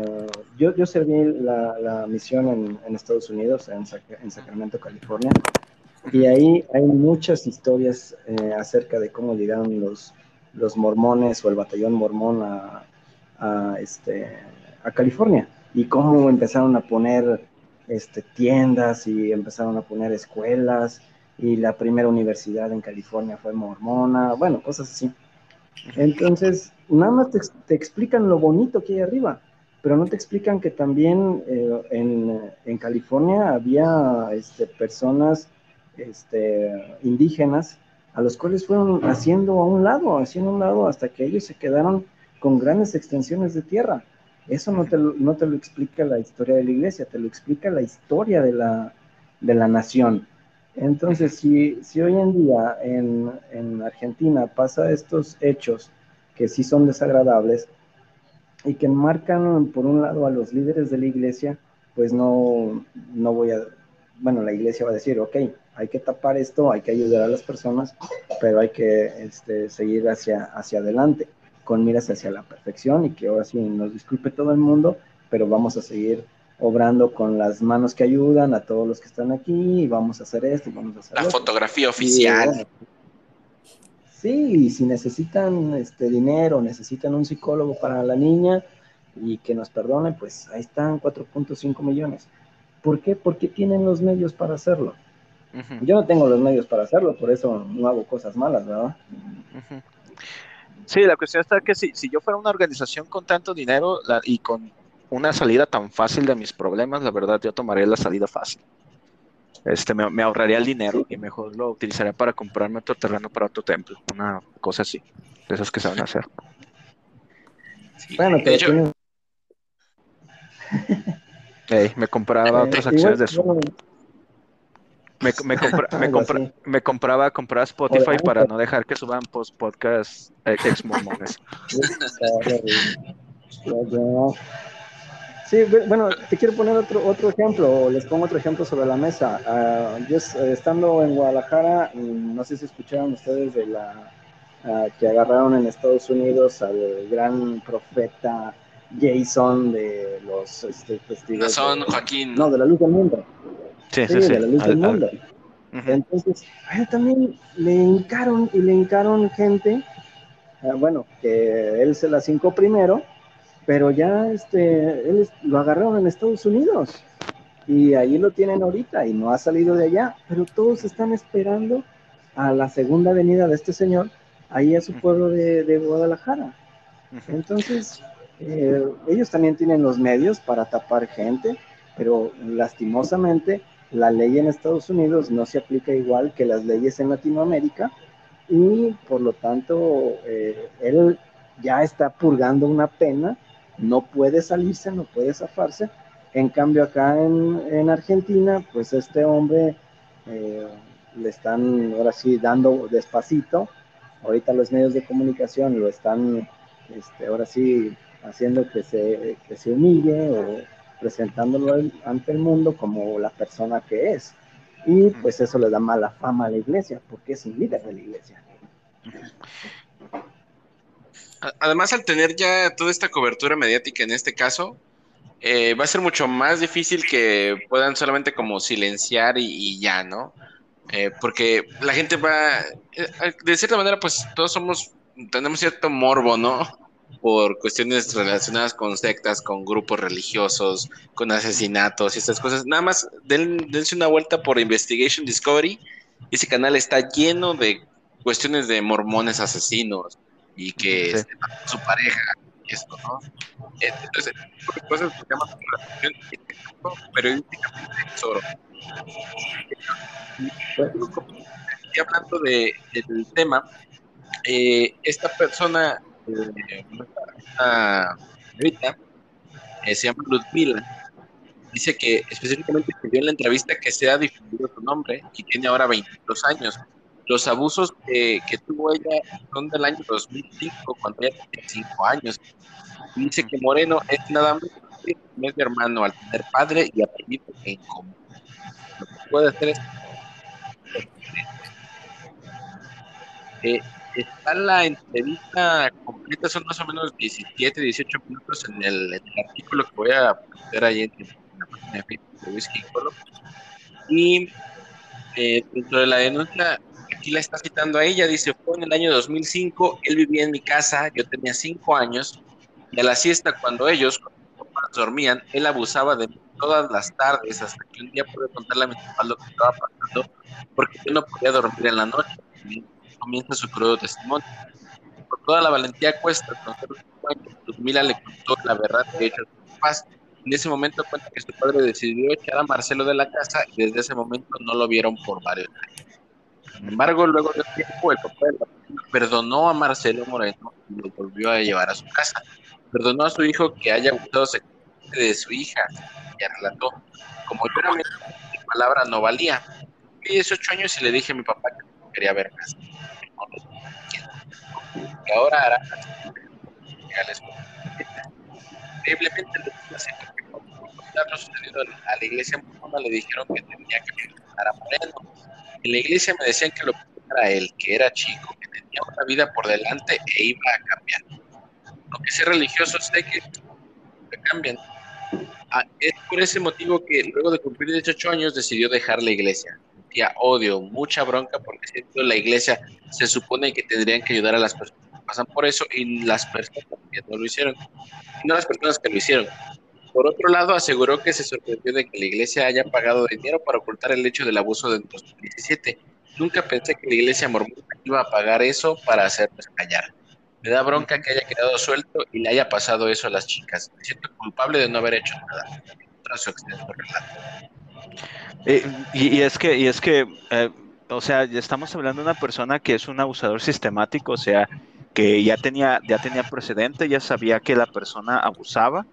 yo, yo serví la, misión en, Estados Unidos, en, Sacramento, California, y ahí hay muchas historias eh, acerca de cómo llegaron los, los mormones o el batallón mormón a, a este, California y cómo empezaron a poner este, tiendas y empezaron a poner escuelas y la primera universidad en California fue mormona, bueno, cosas así. Entonces, nada más te, explican lo bonito que hay arriba, pero no te explican que también eh, en, California había este, personas este, indígenas a los cuales fueron haciendo a un lado, haciendo un lado hasta que ellos se quedaron con grandes extensiones de tierra. Eso no te, no te lo explica la historia de la iglesia, te lo explica la historia de la, de la nación. Entonces, si, si hoy en día en, en, Argentina pasa estos hechos que sí son desagradables y que marcan por un lado a los líderes de la iglesia, pues no, no voy a, bueno, la iglesia va a decir, ok, hay que tapar esto, hay que ayudar a las personas, pero hay que este, seguir hacia, hacia adelante con miras hacia la perfección y que ahora sí nos disculpe todo el mundo, pero vamos a seguir obrando con las manos que ayudan a todos los que están aquí y vamos a hacer esto y vamos a hacer La fotografía oficial. sí, si necesitan este dinero, necesitan un psicólogo para la niña y que nos perdonen, pues ahí están 4.5 millones. ¿Por qué? Porque tienen los medios para hacerlo. Yo no tengo los medios para hacerlo, por eso no hago cosas malas, ¿verdad? Sí, la cuestión está que si, si yo fuera una organización con tanto dinero y con una salida tan fácil de mis problemas, la verdad yo tomaría la salida fácil. Este, me, ahorraría el dinero y mejor lo utilizaría para comprarme otro terreno para otro templo, una cosa así, de esas que se van a hacer. bueno, de hecho, me compraba eh, otras acciones de Zoom. Me, me, me, compraba, compraba Spotify para no dejar que suban post podcast eh, ex mormones. Sí, bueno, te quiero poner otro, otro ejemplo, les pongo otro ejemplo sobre la mesa. Uh, yo eh, estando en Guadalajara, mm, no sé si escucharon ustedes de la uh, que agarraron en Estados Unidos al gran profeta Jason de los este, testigos. Son Joaquín. No, de la luz del mundo. Sí, sí, sí. De la luz del mundo. Entonces, él también le hincaron y le hincaron gente, eh, bueno, que él se la hincó primero, pero ya este, él lo agarraron en Estados Unidos y ahí lo tienen ahorita y no ha salido de allá, pero todos están esperando a la segunda venida de este señor ahí a su pueblo de, Guadalajara. Entonces, eh, ellos también tienen los medios para tapar gente, pero lastimosamente la ley en Estados Unidos no se aplica igual que las leyes en Latinoamérica y por lo tanto eh, él ya está purgando una pena, no puede salirse, no puede zafarse. En cambio acá en, Argentina, pues este hombre eh, le están ahora sí dando despacito. Ahorita los medios de comunicación lo están este, ahora sí haciendo que se, que se humille presentándolo ante el mundo como la persona que es. Y pues eso le da mala fama a la iglesia, porque es un líder de la iglesia. Además, al tener ya toda esta cobertura mediática en este caso, eh, va a ser mucho más difícil que puedan solamente como silenciar y, ya, ¿no? Eh, porque la gente va, eh, de cierta manera, pues todos somos, tenemos cierto morbo, ¿no? Por cuestiones relacionadas con sectas, con grupos religiosos, con asesinatos y estas cosas. Nada más dense una vuelta por Investigation Discovery. Ese canal está lleno de cuestiones de mormones asesinos y que este, su pareja y esto, ¿no? Entonces, cosas que llaman la atención periodísticamente tesoro. Y hablando de, del tema, eh, esta persona una señorita, se llama Ludmila, dice que específicamente pidió en la entrevista que sea difundido su nombre y tiene ahora 22 años. Los abusos que, tuvo ella son del año 2005, cuando ella tenía 5 años. dice que Moreno es nada más que medio hermano al tener padre y apellido en común. Lo que puede hacer es eh, está la entrevista completa, son más o menos 17, 18 minutos en el, artículo que voy a poner ahí en, la página de Facebook de Whisky Colo. Y eh, dentro de la denuncia, aquí la está citando a ella, dice, fue en el año 2005, él vivía en mi casa, yo tenía 5 años, y a la siesta cuando ellos dormían, él abusaba de mí todas las tardes, hasta que un día pude contarle a mi papá lo que estaba pasando, porque yo no podía dormir en la noche comienza su crudo testimonio. Por toda la valentía cuesta conocer Ludmila le contó la verdad de hecho a sus En ese momento cuenta que su padre decidió echar a Marcelo de la casa y desde ese momento no lo vieron por varios años. Sin embargo, luego de tiempo, el papá perdonó a Marcelo Moreno y lo volvió a llevar a su casa. Perdonó a su hijo que haya gustado de su hija y relató, como yo mi palabra no valía. Tenía 18 años y le dije a mi papá que quería ver más. Que ahora hará increíblemente lo sucedido a la iglesia le dijeron que tenía que preguntar a Moreno en la iglesia me decían que lo era él que era chico que tenía una vida por delante e iba a cambiar. Aunque sea religioso sé que, cambian. Ah, es por ese motivo que luego de cumplir 18 años decidió dejar la iglesia odio, mucha bronca, porque siento la iglesia se supone que tendrían que ayudar a las personas que pasan por eso y las personas que no lo hicieron, no las personas que lo hicieron. Por otro lado, aseguró que se sorprendió de que la iglesia haya pagado dinero para ocultar el hecho del abuso de 2017. Nunca pensé que la iglesia mormona iba a pagar eso para hacernos callar. Me da bronca que haya quedado suelto y le haya pasado eso a las chicas. Me siento culpable de no haber hecho nada. Eh, y, es que, y es que eh, o sea, estamos hablando de una persona que es un abusador sistemático, o sea, que ya tenía, ya tenía precedente, ya sabía que la persona abusaba,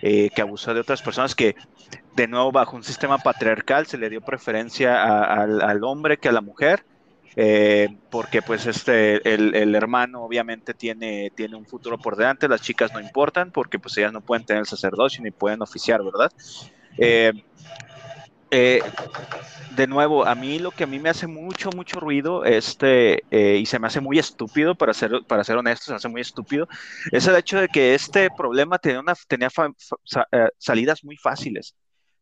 eh, que abusó de otras personas, que de nuevo bajo un sistema patriarcal se le dio preferencia al, hombre que a la mujer, porque pues este, el, hermano obviamente tiene, tiene un futuro por delante, las chicas no importan, porque pues ellas no pueden tener el sacerdocio ni pueden oficiar, ¿verdad? De nuevo, a mí lo que a mí me hace mucho, mucho ruido, este, eh, y se me hace muy estúpido, para ser, para ser honesto, se hace muy estúpido, es el hecho de que este problema tenía, una, tenía eh, salidas muy fáciles.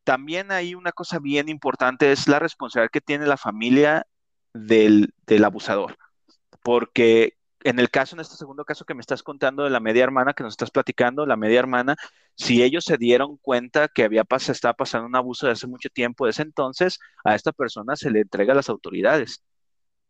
También hay una cosa bien importante, es la responsabilidad que tiene la familia del, del abusador. Porque en el caso, en este segundo caso que me estás contando de la media hermana que nos estás platicando, la media hermana, si ellos se dieron cuenta que había pas estaba pasando un abuso de hace mucho tiempo, de ese entonces, a esta persona se le entrega a las autoridades.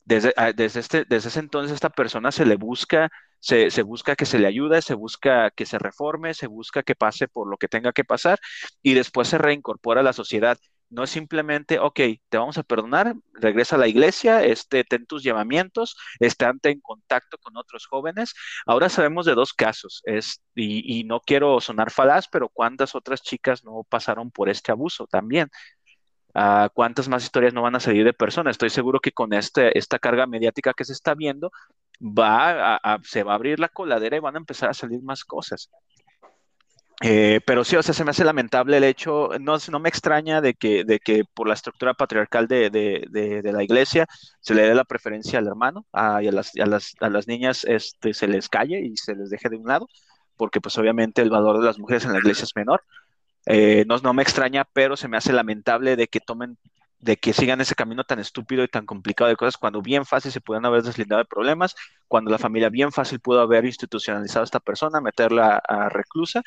desde, ah, desde, este, desde ese entonces esta persona se le busca, se, se, busca que se le ayude, se busca que se reforme, se busca que pase por lo que tenga que pasar y después se reincorpora a la sociedad. No es simplemente, ok, te vamos a perdonar, regresa a la iglesia, este, ten tus llamamientos, estate en contacto con otros jóvenes. Ahora sabemos de dos casos, es, y, no quiero sonar falaz, pero ¿cuántas otras chicas no pasaron por este abuso también? Uh, ¿Cuántas más historias no van a salir de personas? Estoy seguro que con este, esta carga mediática que se está viendo, va a, se va a abrir la coladera y van a empezar a salir más cosas. Eh, pero sí, o sea, se me hace lamentable el hecho, no, no me extraña de que, de que por la estructura patriarcal de, de, de, la iglesia se le dé la preferencia al hermano y a las, a las, a las niñas este, se les calle y se les deje de un lado, porque pues obviamente el valor de las mujeres en la iglesia es menor. Eh, no, no me extraña, pero se me hace lamentable de que tomen de que sigan ese camino tan estúpido y tan complicado de cosas cuando bien fácil se pudieron haber deslindado de problemas, cuando la familia bien fácil pudo haber institucionalizado a esta persona, meterla a reclusa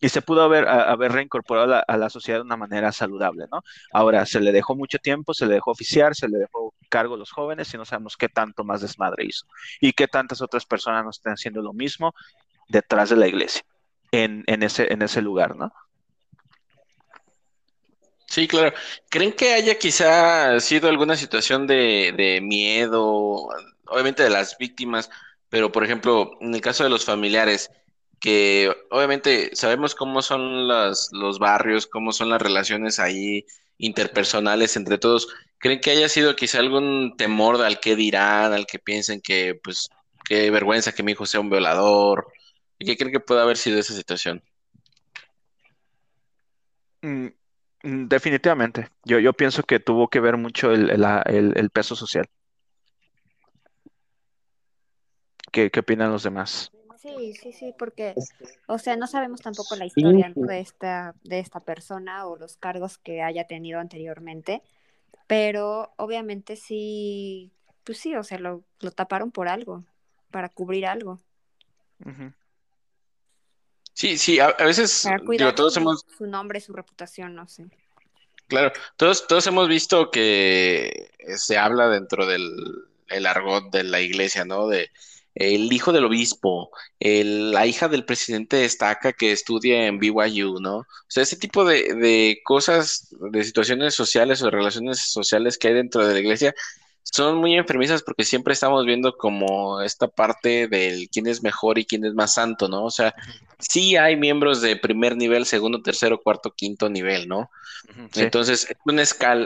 y se pudo haber, haber reincorporado a la, sociedad de una manera saludable, ¿no? Ahora, se le dejó mucho tiempo, se le dejó oficiar, se le dejó cargo a los jóvenes y no sabemos qué tanto más desmadre hizo y qué tantas otras personas no están haciendo lo mismo detrás de la iglesia, en, en, ese, en ese lugar, ¿no? Sí, claro. ¿Creen que haya quizá sido alguna situación de, de miedo, obviamente de las víctimas, pero por ejemplo, en el caso de los familiares, que obviamente sabemos cómo son los, los barrios, cómo son las relaciones ahí interpersonales entre todos. ¿Creen que haya sido quizá algún temor al que dirán, al que piensen que, pues, qué vergüenza que mi hijo sea un violador? ¿Y qué creen que puede haber sido esa situación? Mm, mm, definitivamente. Yo, yo pienso que tuvo que ver mucho el, el, peso social. ¿Qué, ¿Qué opinan los demás? Sí, sí, sí, porque, o sea, no sabemos tampoco la historia de esta, de esta persona o los cargos que haya tenido anteriormente, pero obviamente sí, pues sí, o sea, lo, lo taparon por algo, para cubrir algo. Sí, sí, a, veces para todos su, hemos... su nombre, su reputación, no sé. Claro, todos, todos hemos visto que se habla dentro del el argot de la iglesia, ¿no? De el hijo del obispo, la hija del presidente destaca que estudia en BYU, ¿no? O sea, ese tipo de, cosas, de situaciones sociales o relaciones sociales que hay dentro de la iglesia son muy enfermizas porque siempre estamos viendo como esta parte del quién es mejor y quién es más santo, ¿no? O sea, sí hay miembros de primer nivel, segundo, tercero, cuarto, quinto nivel, ¿no? Entonces, es una,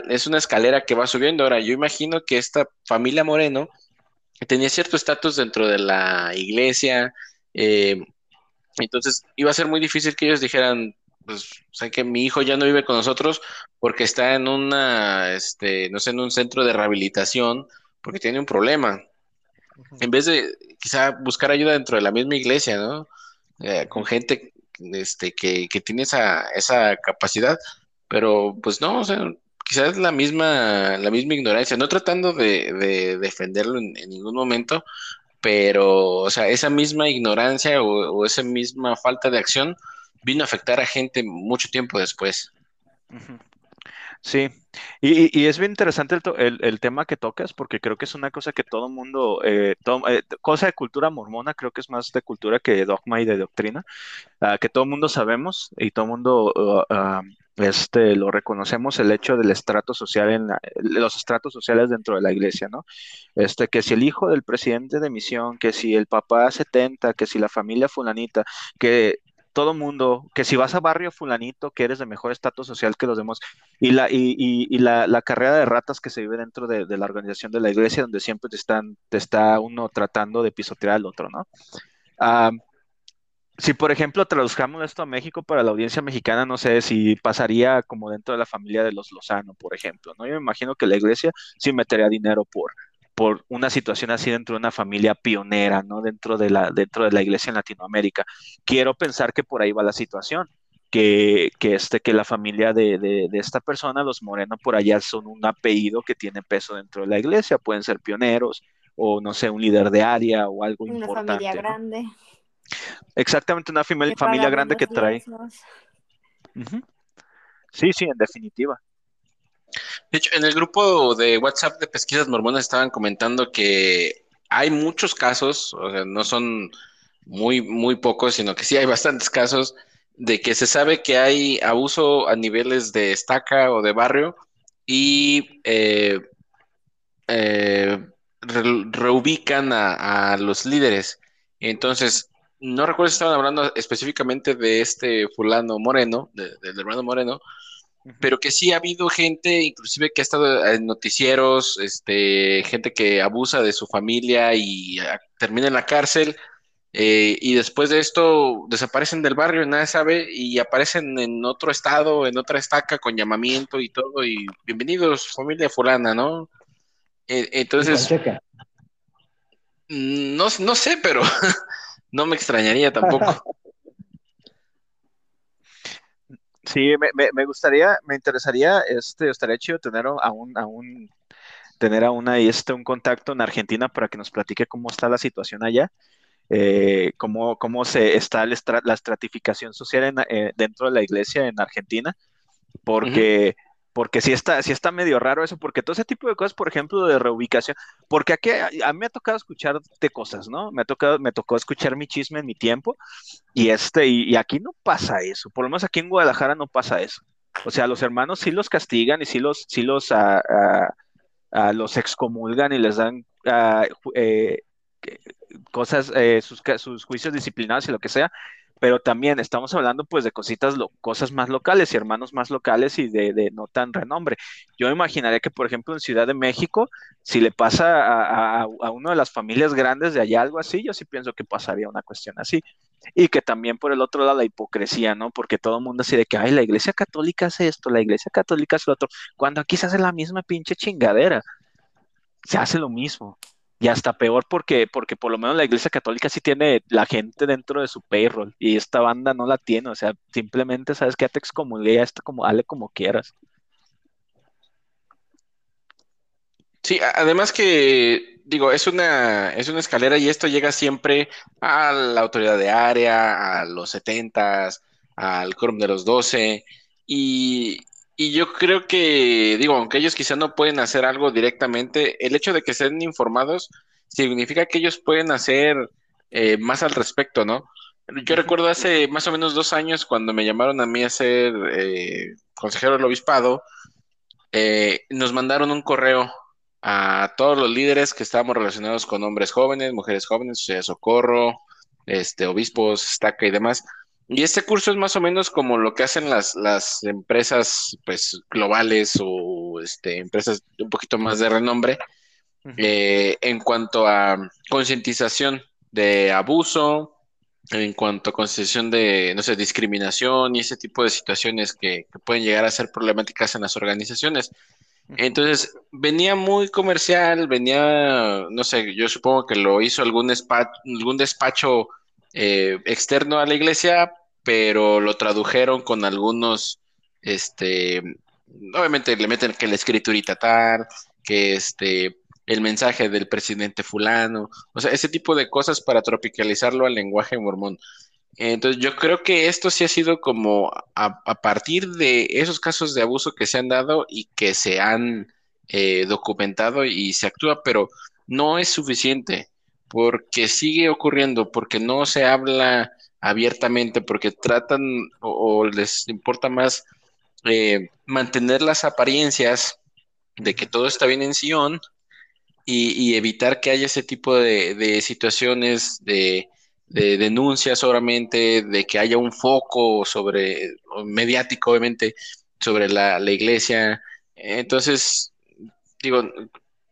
es una escalera que va subiendo. Ahora, yo imagino que esta familia Moreno tenía cierto estatus dentro de la iglesia, eh, entonces iba a ser muy difícil que ellos dijeran, pues, o sea, que mi hijo ya no vive con nosotros porque está en una, este, no sé, en un centro de rehabilitación porque tiene un problema. En vez de quizá buscar ayuda dentro de la misma iglesia, ¿no? Eh, con gente este, que, que tiene esa, esa capacidad, pero pues no, o sea, quizás la misma, la misma ignorancia, no tratando de, defenderlo en, ningún momento, pero, o sea, esa misma ignorancia o, esa misma falta de acción vino a afectar a gente mucho tiempo después. Sí, y, es bien interesante el, tema que tocas porque creo que es una cosa que todo mundo, eh, eh, cosa de cultura mormona, creo que es más de cultura que de dogma y de doctrina, ah, que todo mundo sabemos y todo mundo uh, ah, este, lo reconocemos el hecho del estrato social en los estratos sociales dentro de la iglesia, ¿no? Este, que si el hijo del presidente de misión, que si el papá 70, que si la familia fulanita, que todo mundo, que si vas a barrio fulanito, que eres de mejor estatus social que los demás, y la, y, y, la, la, carrera de ratas que se vive dentro de, la organización de la iglesia, donde siempre te están, te está uno tratando de pisotear al otro, ¿no? Ah, si por ejemplo traduzcamos esto a México para la audiencia mexicana, no sé si pasaría como dentro de la familia de los Lozano, por ejemplo, ¿no? Yo me imagino que la iglesia sí metería dinero por, por una situación así dentro de una familia pionera, ¿no? Dentro de la, dentro de la iglesia en Latinoamérica. Quiero pensar que por ahí va la situación. Que, que, este, que la familia de, de, esta persona, los Moreno, por allá son un apellido que tiene peso dentro de la iglesia, pueden ser pioneros o no sé, un líder de área o algo importante. Una familia grande. Exactamente, una familia, grande que trae. Sí, sí, en definitiva. De hecho, en el grupo de WhatsApp de pesquisas mormonas estaban comentando que hay muchos casos, o sea, no son muy, muy pocos, sino que sí hay bastantes casos de que se sabe que hay abuso a niveles de estaca o de barrio y eh, eh, reubican a, los líderes. Entonces, no recuerdo si estaban hablando específicamente de este fulano Moreno, del hermano Moreno, pero que sí ha habido gente, inclusive que ha estado en noticieros, este, gente que abusa de su familia y ah, termina en la cárcel, eh, y después de esto desaparecen del barrio, nadie sabe, y aparecen en otro estado, en otra estaca, con llamamiento y todo, y bienvenidos, familia fulana, ¿no? Eh, entonces... No, no sé, pero no me extrañaría tampoco. Sí, me, me, gustaría, me interesaría, este, estaría chido tener a un, a un, tener a una, este, un contacto en Argentina para que nos platique cómo está la situación allá, eh, cómo, cómo se está la, estratificación social eh, dentro de la iglesia en Argentina, porque porque sí está, sí está medio raro eso, porque todo ese tipo de cosas, por ejemplo, de reubicación, porque aquí a, mí me ha tocado escuchar de cosas, ¿no? Me ha tocado, me tocó escuchar mi chisme en mi tiempo, y este, y, aquí no pasa eso, por lo menos aquí en Guadalajara no pasa eso. O sea, los hermanos sí los castigan y sí los, sí los, a, los excomulgan y les dan eh, cosas, eh, sus, sus juicios disciplinados y lo que sea, pero también estamos hablando pues de cositas, cosas más locales y hermanos más locales y de, no tan renombre. Yo imaginaría que, por ejemplo, en Ciudad de México, si le pasa a, a, una de las familias grandes de allá algo así, yo sí pienso que pasaría una cuestión así. Y que también por el otro lado la hipocresía, ¿no? Porque todo el mundo así de que, ay, la iglesia católica hace esto, la iglesia católica hace lo otro, cuando aquí se hace la misma pinche chingadera. Se hace lo mismo y hasta peor porque, porque por lo menos la iglesia católica sí tiene la gente dentro de su payroll y esta banda no la tiene, o sea, simplemente sabes que te excomulgué, ya está como, dale como quieras. Sí, además que, digo, es una, es una escalera y esto llega siempre a la autoridad de área, a los setentas, al quórum de los doce, y, y yo creo que, digo, aunque ellos quizá no pueden hacer algo directamente, el hecho de que estén informados significa que ellos pueden hacer eh, más al respecto, ¿no? Yo recuerdo hace más o menos dos años cuando me llamaron a mí a ser eh, consejero del obispado, eh, nos mandaron un correo a todos los líderes que estábamos relacionados con hombres jóvenes, mujeres jóvenes, o sea, socorro, este, obispos, estaca y demás, y este curso es más o menos como lo que hacen las, las empresas pues globales o este, empresas un poquito más de renombre eh, en cuanto a concientización de abuso, en cuanto a concientización de, no sé, discriminación y ese tipo de situaciones que, pueden llegar a ser problemáticas en las organizaciones. Entonces, venía muy comercial, venía, no sé, yo supongo que lo hizo algún, algún despacho eh, externo a la iglesia, pero lo tradujeron con algunos, este, obviamente le meten que la escriturita tal, que este, el mensaje del presidente fulano, o sea, ese tipo de cosas para tropicalizarlo al lenguaje mormón. Entonces yo creo que esto sí ha sido como a, partir de esos casos de abuso que se han dado y que se han eh, documentado y se actúa, pero no es suficiente porque sigue ocurriendo, porque no se habla abiertamente, porque tratan o, les importa más eh, mantener las apariencias de que todo está bien en Sion y, evitar que haya ese tipo de, situaciones de, denuncias solamente, de que haya un foco sobre, mediático obviamente, sobre la, la iglesia. Entonces, digo,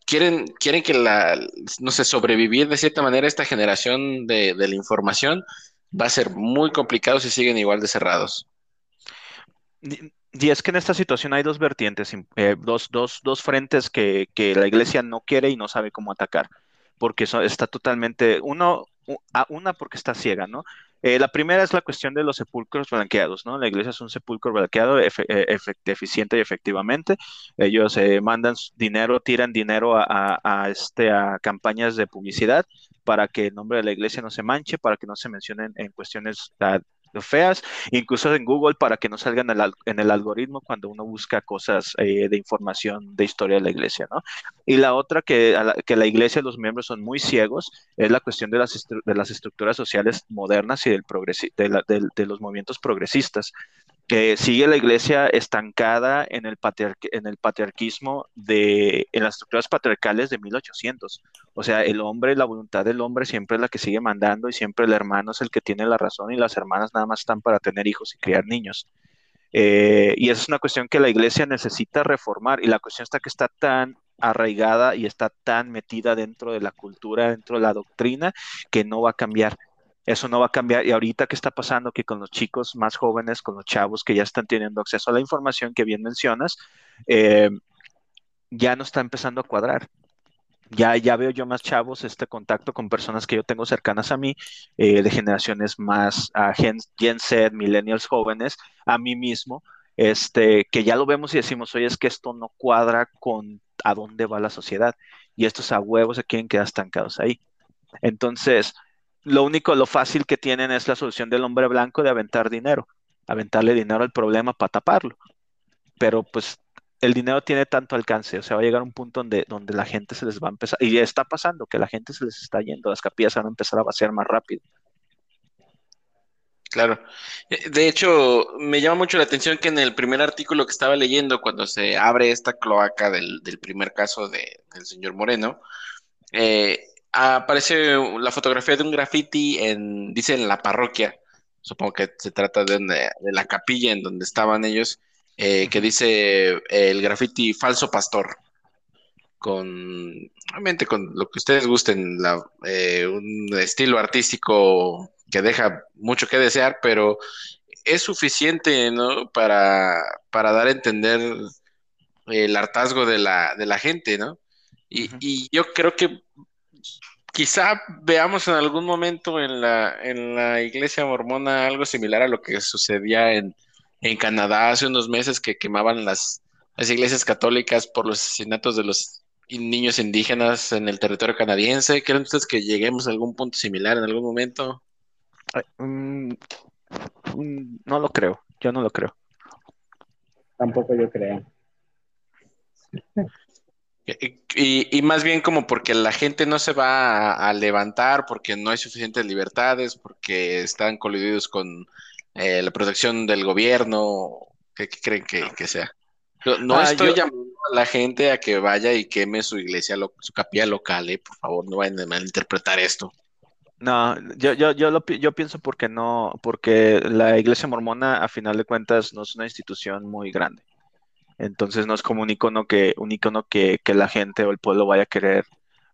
quieren, quieren que la, no sé, sobrevivir de cierta manera esta generación de, la información va a ser muy complicado si siguen igual de cerrados. Y es que en esta situación hay dos vertientes, eh, dos, dos, dos, frentes que, que, la iglesia no quiere y no sabe cómo atacar, porque está totalmente, uno, una porque está ciega, ¿no? Eh, la primera es la cuestión de los sepulcros blanqueados, ¿no? La iglesia es un sepulcro blanqueado eh, eficiente y efectivamente. Ellos eh, mandan dinero, tiran dinero a, este, a campañas de publicidad para que el nombre de la iglesia no se manche, para que no se mencionen en cuestiones feas, incluso en Google para que no salgan en el, algoritmo cuando uno busca cosas eh, de información de historia de la iglesia, ¿no? Y la otra que, la, que la iglesia, los miembros son muy ciegos, es la cuestión de las, de las estructuras sociales modernas y del de, de los movimientos progresistas que sigue la iglesia estancada en el, en el patriarquismo de, en las estructuras patriarcales de 1800. O sea, el hombre, la voluntad del hombre siempre es la que sigue mandando y siempre el hermano es el que tiene la razón y las hermanas nada más están para tener hijos y criar niños. Eh, y esa es una cuestión que la iglesia necesita reformar y la cuestión está que está tan arraigada y está tan metida dentro de la cultura, dentro de la doctrina, que no va a cambiar. Eso no va a cambiar. Y ahorita, ¿qué está pasando? Que con los chicos más jóvenes, con los chavos que ya están teniendo acceso a la información que bien mencionas, eh, ya no está empezando a cuadrar. Ya, ya veo yo más chavos, este contacto con personas que yo tengo cercanas a mí, eh, de generaciones más a Gen, Z, millennials jóvenes, a mí mismo, este, que ya lo vemos y decimos, oye, es que esto no cuadra con a dónde va la sociedad. Y estos a huevos se quieren quedar estancados ahí. Entonces, lo único, lo fácil que tienen es la solución del hombre blanco de aventar dinero, aventarle dinero al problema para taparlo. Pero pues el dinero tiene tanto alcance, o sea, va a llegar un punto donde, donde la gente se les va a empezar, y ya está pasando, que la gente se les está yendo, las capillas van a empezar a vaciar más rápido. Claro. Eh, de hecho, me llama mucho la atención que en el primer artículo que estaba leyendo, cuando se abre esta cloaca del, primer caso de, del señor Moreno, eh, aparece la fotografía de un graffiti en, dice, en la parroquia. Supongo que se trata de, la capilla en donde estaban ellos, eh, que dice el graffiti falso pastor. Con, obviamente, con lo que ustedes gusten, eh, un estilo artístico que deja mucho que desear, pero es suficiente, ¿no? Para, para dar a entender el hartazgo de la, de la gente, ¿no? Y, y, yo creo que quizá veamos en algún momento en la, en la iglesia mormona algo similar a lo que sucedía en, Canadá hace unos meses que quemaban las, las iglesias católicas por los asesinatos de los niños indígenas en el territorio canadiense. ¿Creen ustedes que lleguemos a algún punto similar en algún momento? Mm, mm, no lo creo, yo no lo creo. Tampoco yo creo. Y, más bien como porque la gente no se va a, levantar, porque no hay suficientes libertades, porque están coludidos con eh, la protección del gobierno. ¿Qué, creen que, sea? no ah, estoy llamando a la gente a que vaya y queme su iglesia, su capilla local, eh, por favor, no vayan a malinterpretar esto. No, yo, yo, yo, yo pienso porque no, porque la iglesia mormona, a final de cuentas, no es una institución muy grande. Entonces no es como un icono que, un icono que, la gente o el pueblo vaya a querer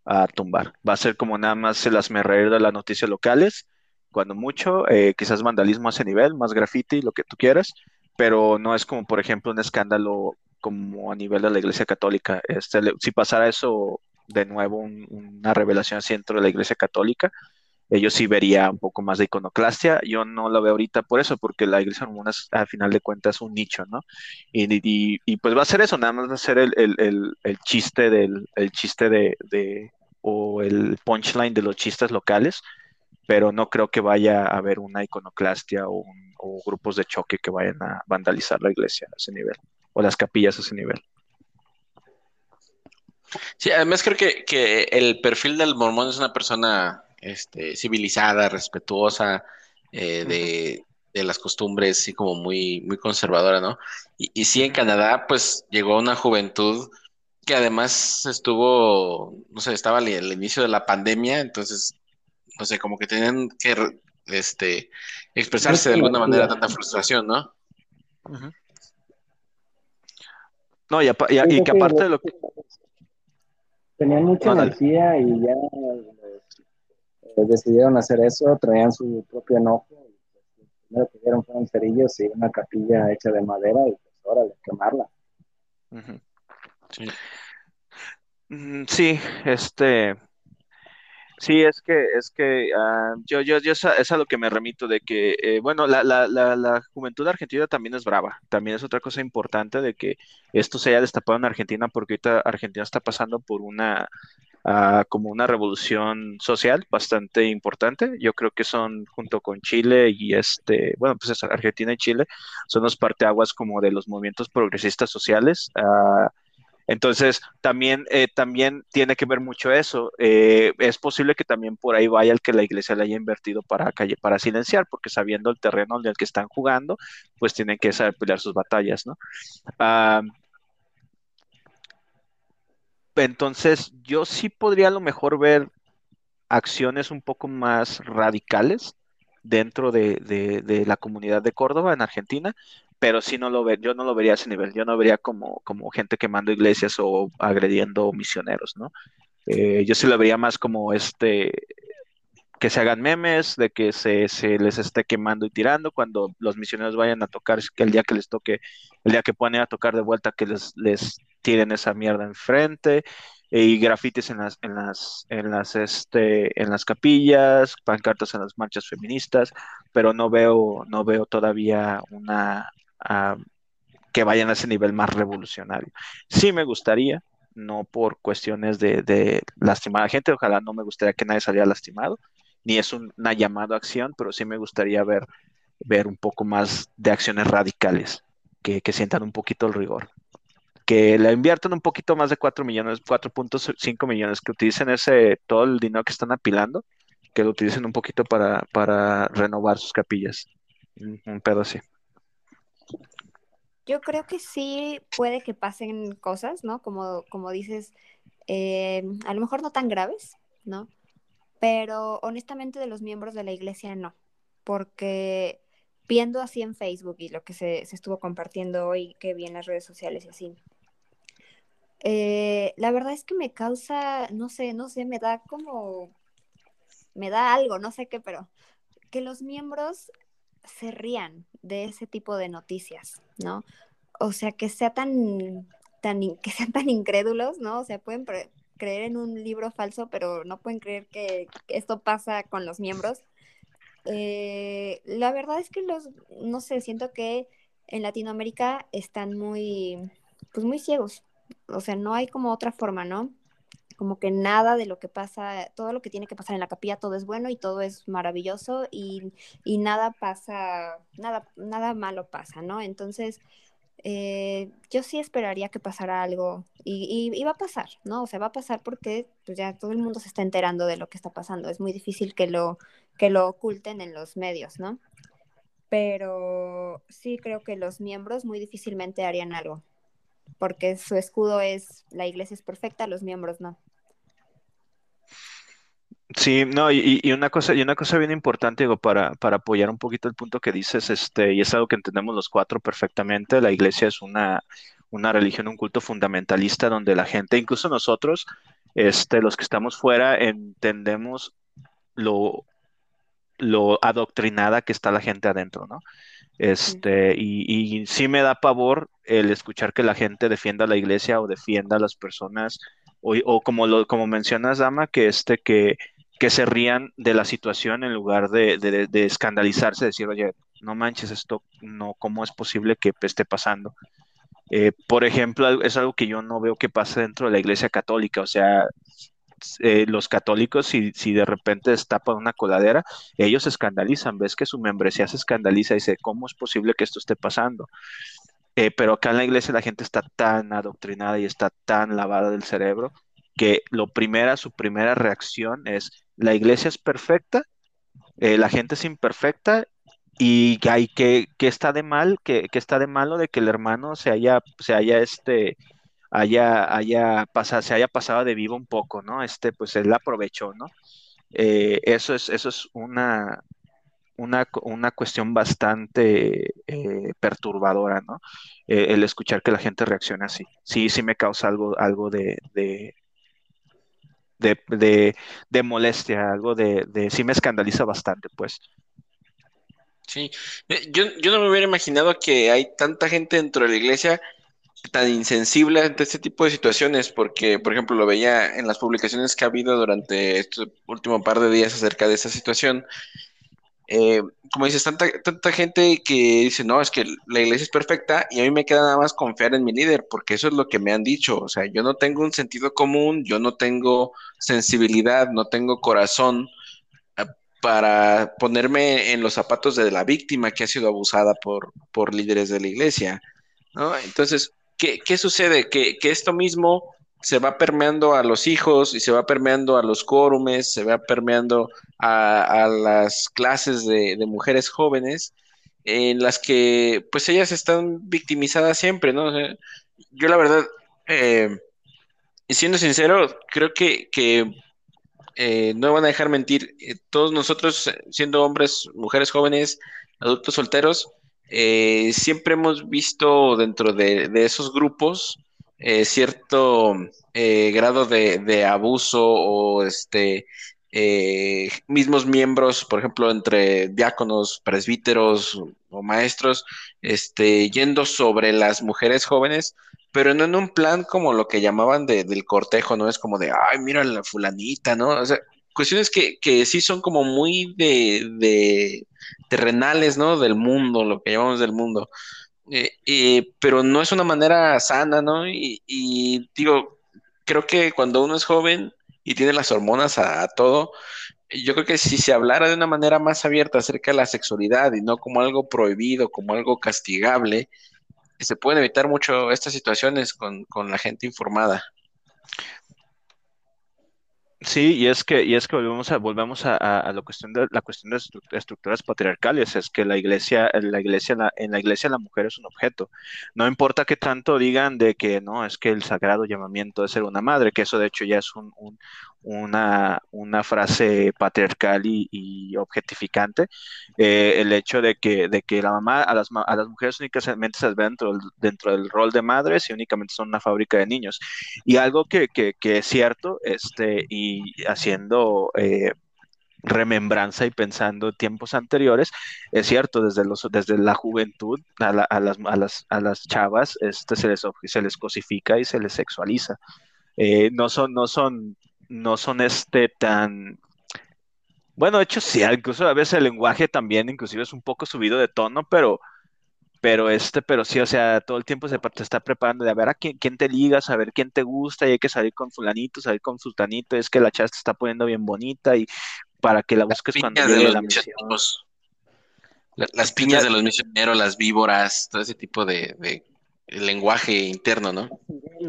a tumbar. Va a ser como nada más el asmerreír de las noticias locales, cuando mucho, eh, quizás vandalismo a ese nivel, más graffiti, lo que tú quieras, pero no es como, por ejemplo, un escándalo como a nivel de la Iglesia Católica. Este, si pasara eso de nuevo, una revelación así dentro de la Iglesia Católica, yo sí vería un poco más de iconoclastia. Yo no lo veo ahorita por eso, porque la iglesia mormona es, al final de cuentas, un nicho, ¿no? Y, y, pues va a ser eso, nada más va a ser el, el, el, chiste del, el chiste de, de, o el punchline de los chistes locales, pero no creo que vaya a haber una iconoclastia o, o grupos de choque que vayan a vandalizar la iglesia a ese nivel, o las capillas a ese nivel. Sí, además creo que, que el perfil del mormón es una persona este, civilizada, respetuosa eh, de, las costumbres, sí, como muy, muy conservadora, ¿no? Y, y sí, en Canadá, pues llegó una juventud que además estuvo, no sé, estaba al, inicio de la pandemia, entonces, no sé, como que tenían que este, expresarse de alguna manera tanta frustración, ¿no? No, y, y, que aparte de lo que... Tenían mucha energía y ya pues, decidieron hacer eso, traían su propio enojo. Y, pues, primero que vieron fueron cerillos y una capilla hecha de madera y pues órale, quemarla. Sí. Mm, sí, este, Sí, es que, es que ah, yo, yo, yo es a lo que me remito de que, eh, bueno, la, la, la, la, juventud argentina también es brava. También es otra cosa importante de que esto se haya destapado en Argentina porque ahorita Argentina está pasando por una como una revolución social bastante importante. Yo creo que son junto con Chile y este, bueno, pues Argentina y Chile son los parteaguas como de los movimientos progresistas sociales. Uh, entonces, también, eh, también tiene que ver mucho eso. Eh, es posible que también por ahí vaya el que la iglesia le haya invertido para, para silenciar, porque sabiendo el terreno en el que están jugando, pues tienen que saber pelear sus batallas, ¿no? Ah, entonces, yo sí podría a lo mejor ver acciones un poco más radicales dentro de, la comunidad de Córdoba en Argentina, pero sí no lo ve, yo no lo vería a ese nivel, yo no vería como, gente quemando iglesias o agrediendo misioneros, ¿no? Eh, yo sí lo vería más como este, que se hagan memes, de que se, les esté quemando y tirando cuando los misioneros vayan a tocar, que el día que les toque, el día que puedan ir a tocar de vuelta, que les, les tiren esa mierda enfrente, y grafitis en las, en las, en las, este, en las capillas, pancartas en las marchas feministas, pero no veo, no veo todavía una, que vayan a ese nivel más revolucionario. Sí me gustaría, no por cuestiones de, lastimar a gente, ojalá no me gustaría que nadie saliera lastimado, ni es una llamada a acción, pero sí me gustaría ver, ver un poco más de acciones radicales, que, sientan un poquito el rigor. Que le inviertan un poquito más de 4 millones, 4.5 millones, que utilicen ese, todo el dinero que están apilando, que lo utilicen un poquito para, para renovar sus capillas. Un pedo así. Yo creo que sí puede que pasen cosas, ¿no? Como, como dices, eh, a lo mejor no tan graves, ¿no? Pero honestamente de los miembros de la iglesia no, porque viendo así en Facebook y lo que se, estuvo compartiendo hoy, que vi en las redes sociales y así, eh, la verdad es que me causa, no sé, no sé, me da como, me da algo, no sé qué, pero que los miembros se rían de ese tipo de noticias, ¿no? O sea, que sea tan, tan, que sean tan incrédulos, ¿no? O sea, pueden creer en un libro falso, pero no pueden creer que, esto pasa con los miembros. Eh, la verdad es que los, no sé, siento que en Latinoamérica están muy, pues muy ciegos. O sea, no hay como otra forma, ¿no? como que nada de lo que pasa, todo lo que tiene que pasar en la capilla, todo es bueno y todo es maravilloso y, nada pasa, nada, nada malo pasa, ¿no? Entonces, eh, yo sí esperaría que pasara algo y, y, va a pasar, ¿no? O sea, va a pasar porque pues, ya todo el mundo se está enterando de lo que está pasando. Es muy difícil que lo, que lo oculten en los medios, ¿no? Pero sí creo que los miembros muy difícilmente harían algo, porque su escudo es la iglesia es perfecta, los miembros no. Sí, no, y, una cosa, y una cosa bien importante, digo, para, para apoyar un poquito el punto que dices, este, y es algo que entendemos los cuatro perfectamente, la iglesia es una, una religión, un culto fundamentalista donde la gente, incluso nosotros, este, los que estamos fuera, entendemos lo, lo adoctrinada que está la gente adentro, ¿no? Este, y, y sí me da pavor el escuchar que la gente defienda a la iglesia o defienda a las personas, o, o como lo, como mencionas, Dama, que este, que que se rían de la situación en lugar de, de, escandalizarse, decir, oye, no manches esto, no, ¿cómo es posible que esté pasando? Eh, por ejemplo, es algo que yo no veo que pase dentro de la iglesia católica, o sea, eh, los católicos, si, si de repente destapan una coladera, ellos se escandalizan, ves que su membresía se escandaliza y dice, ¿cómo es posible que esto esté pasando? Eh, pero acá en la iglesia la gente está tan adoctrinada y está tan lavada del cerebro que lo primera, su primera reacción es, la iglesia es perfecta, eh, la gente es imperfecta y hay que, que está de mal, que, está de malo de que el hermano se haya, se haya este, haya, haya pasado, se haya pasado de vivo un poco, ¿no? Este, pues él aprovechó, ¿no? Eh, eso es, eso es una, una, una cuestión bastante eh, perturbadora, ¿no? el escuchar que la gente reaccione así. Sí, sí me causa algo, algo de, de, de, molestia, algo de, de, sí me escandaliza bastante, pues. Sí, eh, yo, yo no me hubiera imaginado que hay tanta gente dentro de la iglesia tan insensible ante este tipo de situaciones, porque, por ejemplo, lo veía en las publicaciones que ha habido durante este último par de días acerca de esa situación, eh, como dices, tanta, tanta gente que dice, no, es que la iglesia es perfecta y a mí me queda nada más confiar en mi líder, porque eso es lo que me han dicho, o sea, yo no tengo un sentido común, yo no tengo sensibilidad, no tengo corazón eh, para ponerme en los zapatos de la víctima que ha sido abusada por, por líderes de la iglesia, ¿no? Entonces, ¿qué, qué sucede? Que, que esto mismo se va permeando a los hijos y se va permeando a los quórumes, se va permeando a, las clases de, mujeres jóvenes en las que pues ellas están victimizadas siempre, ¿no? yo la verdad, eh, siendo sincero, creo que, que eh, no van a dejar mentir, eh, todos nosotros siendo hombres, mujeres jóvenes, adultos solteros, siempre hemos visto dentro de, de esos grupos eh, cierto eh, grado de, abuso o este eh, mismos miembros, por ejemplo, entre diáconos, presbíteros o maestros, este, yendo sobre las mujeres jóvenes, pero no en un plan como lo que llamaban del cortejo, ¿no? Es como de, ay, mira la fulanita, ¿no? O sea, cuestiones que, que sí son como muy de, de terrenales, ¿no? Del mundo, lo que llamamos del mundo. Eh, pero no es una manera sana, ¿no? Y, digo, creo que cuando uno es joven y tiene las hormonas a, todo, yo creo que si se hablara de una manera más abierta acerca de la sexualidad y no como algo prohibido, como algo castigable, se pueden evitar mucho estas situaciones con, con la gente informada. Sí, y es que, y es que volvemos a, volvemos a, la cuestión de la cuestión de estructuras patriarcales, es que la iglesia, la iglesia, en la iglesia la mujer es un objeto. No importa que tanto digan de que no, es que el sagrado llamamiento de ser una madre, que eso de hecho ya es un, una, una frase patriarcal y, objetificante, eh, el hecho de que, de que la mamá, a las, a las mujeres únicamente se ven dentro, dentro del rol de madres y únicamente son una fábrica de niños. Y algo que, que, es cierto, este, y haciendo... Eh, remembranza y pensando tiempos anteriores, es cierto, desde, los, desde la juventud a, a, las, a, las, a las chavas este, se, les, se les cosifica y se les sexualiza. Eh, no, son, no, son, no son este tan... Bueno, de hecho sí, incluso a veces el lenguaje también inclusive es un poco subido de tono, pero, pero este, pero sí, o sea, todo el tiempo se te está preparando de a ver a quién, quién te ligas, a ver quién te gusta, y hay que salir con fulanito, salir con sultanito, es que la chava te está poniendo bien bonita y para que la busques cuando llegue la misión. Las piñas de los misioneros, las víboras, todo ese tipo de lenguaje interno, ¿no?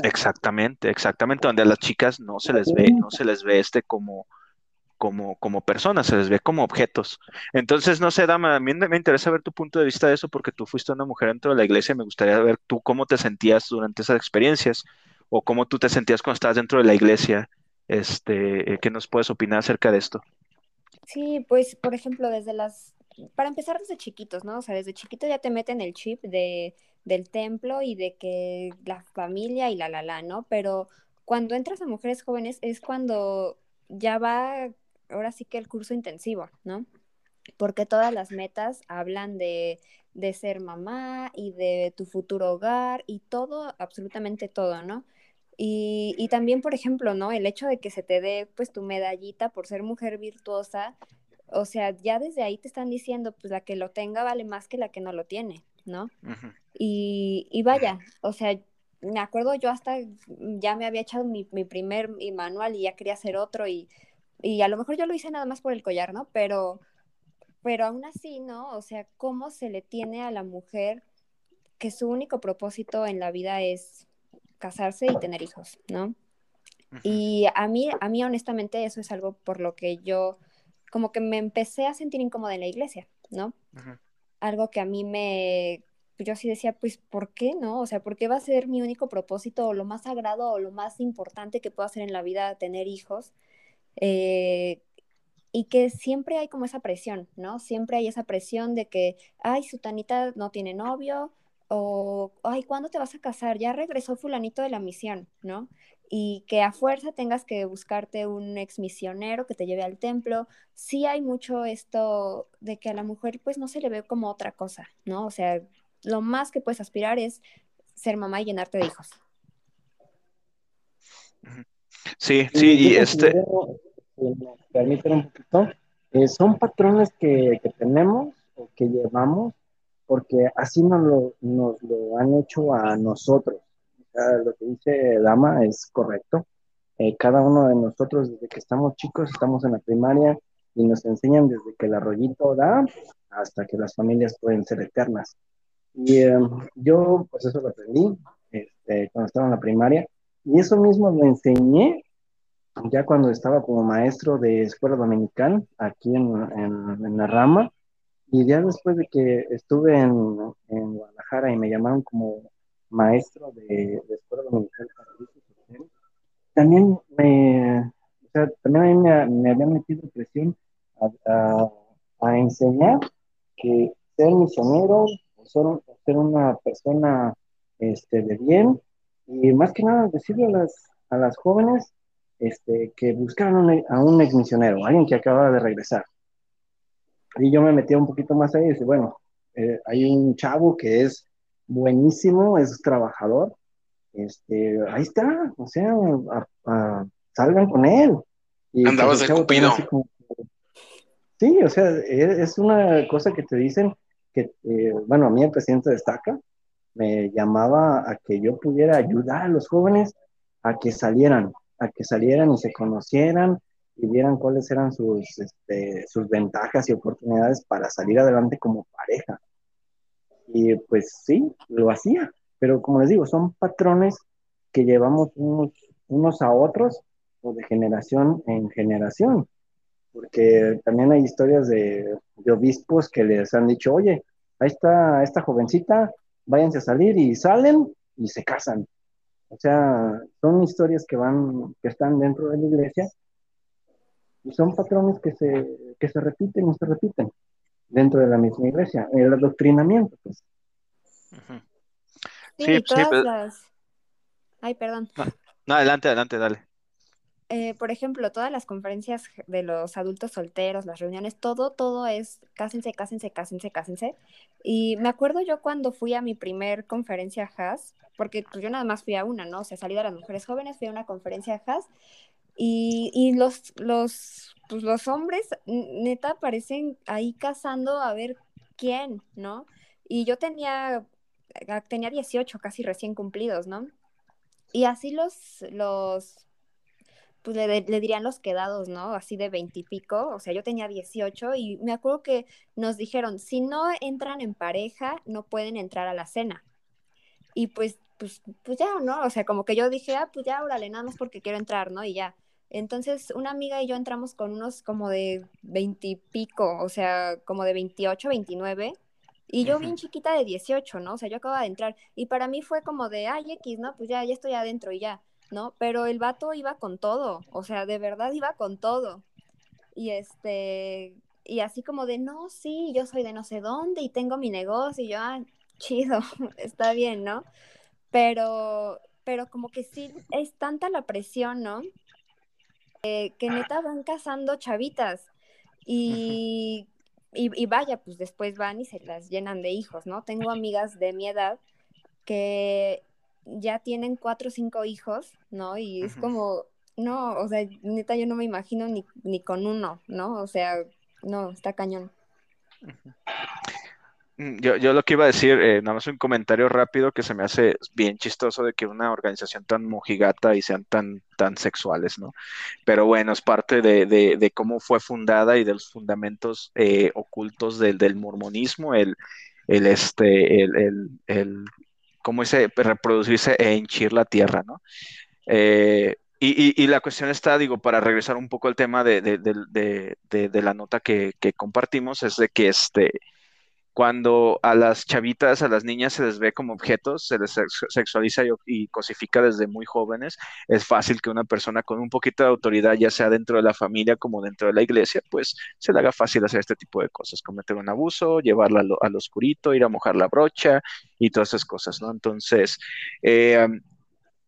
Exactamente, exactamente, donde a las chicas no se les ve, no se les ve este como, como, como personas, se les ve como objetos. Entonces, no sé, Dama, a mí me interesa ver tu punto de vista de eso porque tú fuiste una mujer dentro de la iglesia, me gustaría ver tú cómo te sentías durante esas experiencias o cómo tú te sentías cuando estabas dentro de la iglesia. Este, ¿Qué nos puedes opinar acerca de esto? Sí, pues, por ejemplo, desde las, para empezar desde chiquitos, ¿no? O sea, desde chiquito ya te meten el chip de del templo y de que la familia y la la la, ¿no? Pero cuando entras a mujeres jóvenes es cuando ya va, ahora sí que el curso intensivo, ¿no? Porque todas las metas hablan de, de ser mamá y de tu futuro hogar y todo, absolutamente todo, ¿no? Y, y, también, por ejemplo, ¿no? El hecho de que se te dé pues tu medallita por ser mujer virtuosa, o sea, ya desde ahí te están diciendo, pues la que lo tenga vale más que la que no lo tiene, ¿no? y, vaya, o sea, me acuerdo yo hasta ya me había echado mi, primer manual y ya quería hacer otro y, y, a lo mejor yo lo hice nada más por el collar, ¿no? Pero, pero aún así, ¿no? O sea, ¿cómo se le tiene a la mujer que su único propósito en la vida es casarse y tener hijos, ¿no? Y a mí, a mí honestamente eso es algo por lo que yo como que me empecé a sentir incómoda en la iglesia, ¿no? algo que a mí me, yo sí decía, pues, ¿por qué no? O sea, ¿por qué va a ser mi único propósito o lo más sagrado o lo más importante que puedo hacer en la vida tener hijos? Eh, y que siempre hay como esa presión, ¿no? Siempre hay esa presión de que, ay, su tanita no tiene novio, o, ay, ¿cuándo te vas a casar? Ya regresó fulanito de la misión, ¿no? Y que a fuerza tengas que buscarte un ex misionero que te lleve al templo. Sí hay mucho esto de que a la mujer pues no se le ve como otra cosa, ¿no? O sea, lo más que puedes aspirar es ser mamá y llenarte de hijos. Sí, sí, y este... Permíteme un poquito. Eh, son patrones que, que, tenemos o que llevamos porque así nos lo, nos lo han hecho a nosotros. Lo que dice Dama es correcto. Eh, cada uno de nosotros, desde que estamos chicos, estamos en la primaria y nos enseñan desde que el arroyito da hasta que las familias pueden ser eternas. Y eh, yo, pues eso lo aprendí este, cuando estaba en la primaria. Y eso mismo lo enseñé ya cuando estaba como maestro de escuela dominical aquí en, en, la rama. Y ya después de que estuve en, en Guadalajara y me llamaron como maestro de, escuela dominical también me, o sea, también a me, me habían metido presión a, a, enseñar que ser misionero, ser, ser una persona este, de bien, y más que nada decirle a las, a las jóvenes este, que buscaran a un ex misionero, alguien que acababa de regresar. Y yo me metía un poquito más ahí y dije, bueno, eh, hay un chavo que es buenísimo, es trabajador, este, ahí está, o sea, salgan con él. Y Andabas de cupido. Sí, o sea, e, es una cosa que te dicen que, eh, bueno, a mí el presidente destaca, me llamaba a que yo pudiera ayudar a los jóvenes a que salieran, a que salieran y se conocieran y vieran cuáles eran sus, este, sus ventajas y oportunidades para salir adelante como pareja. Y pues sí, lo hacía, pero como les digo, son patrones que llevamos unos, unos a otros o de generación en generación porque también hay historias de, obispos que les han dicho, oye, ahí está esta jovencita, váyanse a salir y salen y se casan. O sea, son historias que van, que están dentro de la iglesia y son patrones que se, que se repiten y se repiten dentro de la misma iglesia. El adoctrinamiento, pues. Sí, todas las... Ay, perdón. no, adelante, adelante, dale. Eh, por ejemplo, todas las conferencias de los adultos solteros, las reuniones, todo, todo es cásense, cásense, cásense, cásense. Y me acuerdo yo cuando fui a mi primer conferencia HAS, porque pues, yo nada más fui a una, ¿no? O sea, salí de las mujeres jóvenes, fui a una conferencia HAS y, y los, los, pues, los hombres neta aparecen ahí cazando a ver quién, ¿no? Y yo tenía, tenía 18 casi recién cumplidos, ¿no? Y así los, los pues le, dirían los quedados, ¿no? Así de veintipico, o sea, yo tenía 18 y me acuerdo que nos dijeron, si no entran en pareja, no pueden entrar a la cena. Y pues, pues, pues ya, ¿no? O sea, como que yo dije, ah, pues ya, órale, nada más porque quiero entrar, ¿no? Y ya. Entonces, una amiga y yo entramos con unos como de veintipico, o sea, como de 28, 29. Y yo bien chiquita de 18, ¿no? O sea, yo acababa de entrar. Y para mí fue como de, ay, X, ¿no? Pues ya, ya estoy adentro y ya. ¿no? Pero el vato iba con todo, o sea, de verdad iba con todo. Y este, y así como de, no, sí, yo soy de no sé dónde y tengo mi negocio, y yo, ah, chido, está bien, ¿no? Pero, pero como que sí, es tanta la presión, ¿no? Que neta van cazando chavitas y, y, y, vaya, pues después van y se las llenan de hijos, ¿no? Tengo amigas de mi edad que ya tienen cuatro o cinco hijos, ¿no? Y es como, no, o sea, neta yo no me imagino ni, ni con uno, ¿no? O sea, no, está cañón. Mm, yo, yo, lo que iba a decir, eh, nada más un comentario rápido que se me hace bien chistoso de que una organización tan mojigata y sean tan, tan sexuales, ¿no? Pero bueno, es parte de, de, cómo fue fundada y de los fundamentos eh, ocultos del, del mormonismo, el, el, este, el, el, como dice, reproducirse e hinchir la tierra, ¿no? Eh, y, la cuestión está, digo, para regresar un poco al tema de, la nota que, compartimos, es de que este, cuando a las chavitas, a las niñas se les ve como objetos, se les sexualiza y, cosifica desde muy jóvenes, es fácil que una persona con un poquito de autoridad, ya sea dentro de la familia como dentro de la iglesia, pues se le haga fácil hacer este tipo de cosas, cometer un abuso, llevarla al, oscurito, ir a mojar la brocha y todas esas cosas, ¿no? Entonces, eh,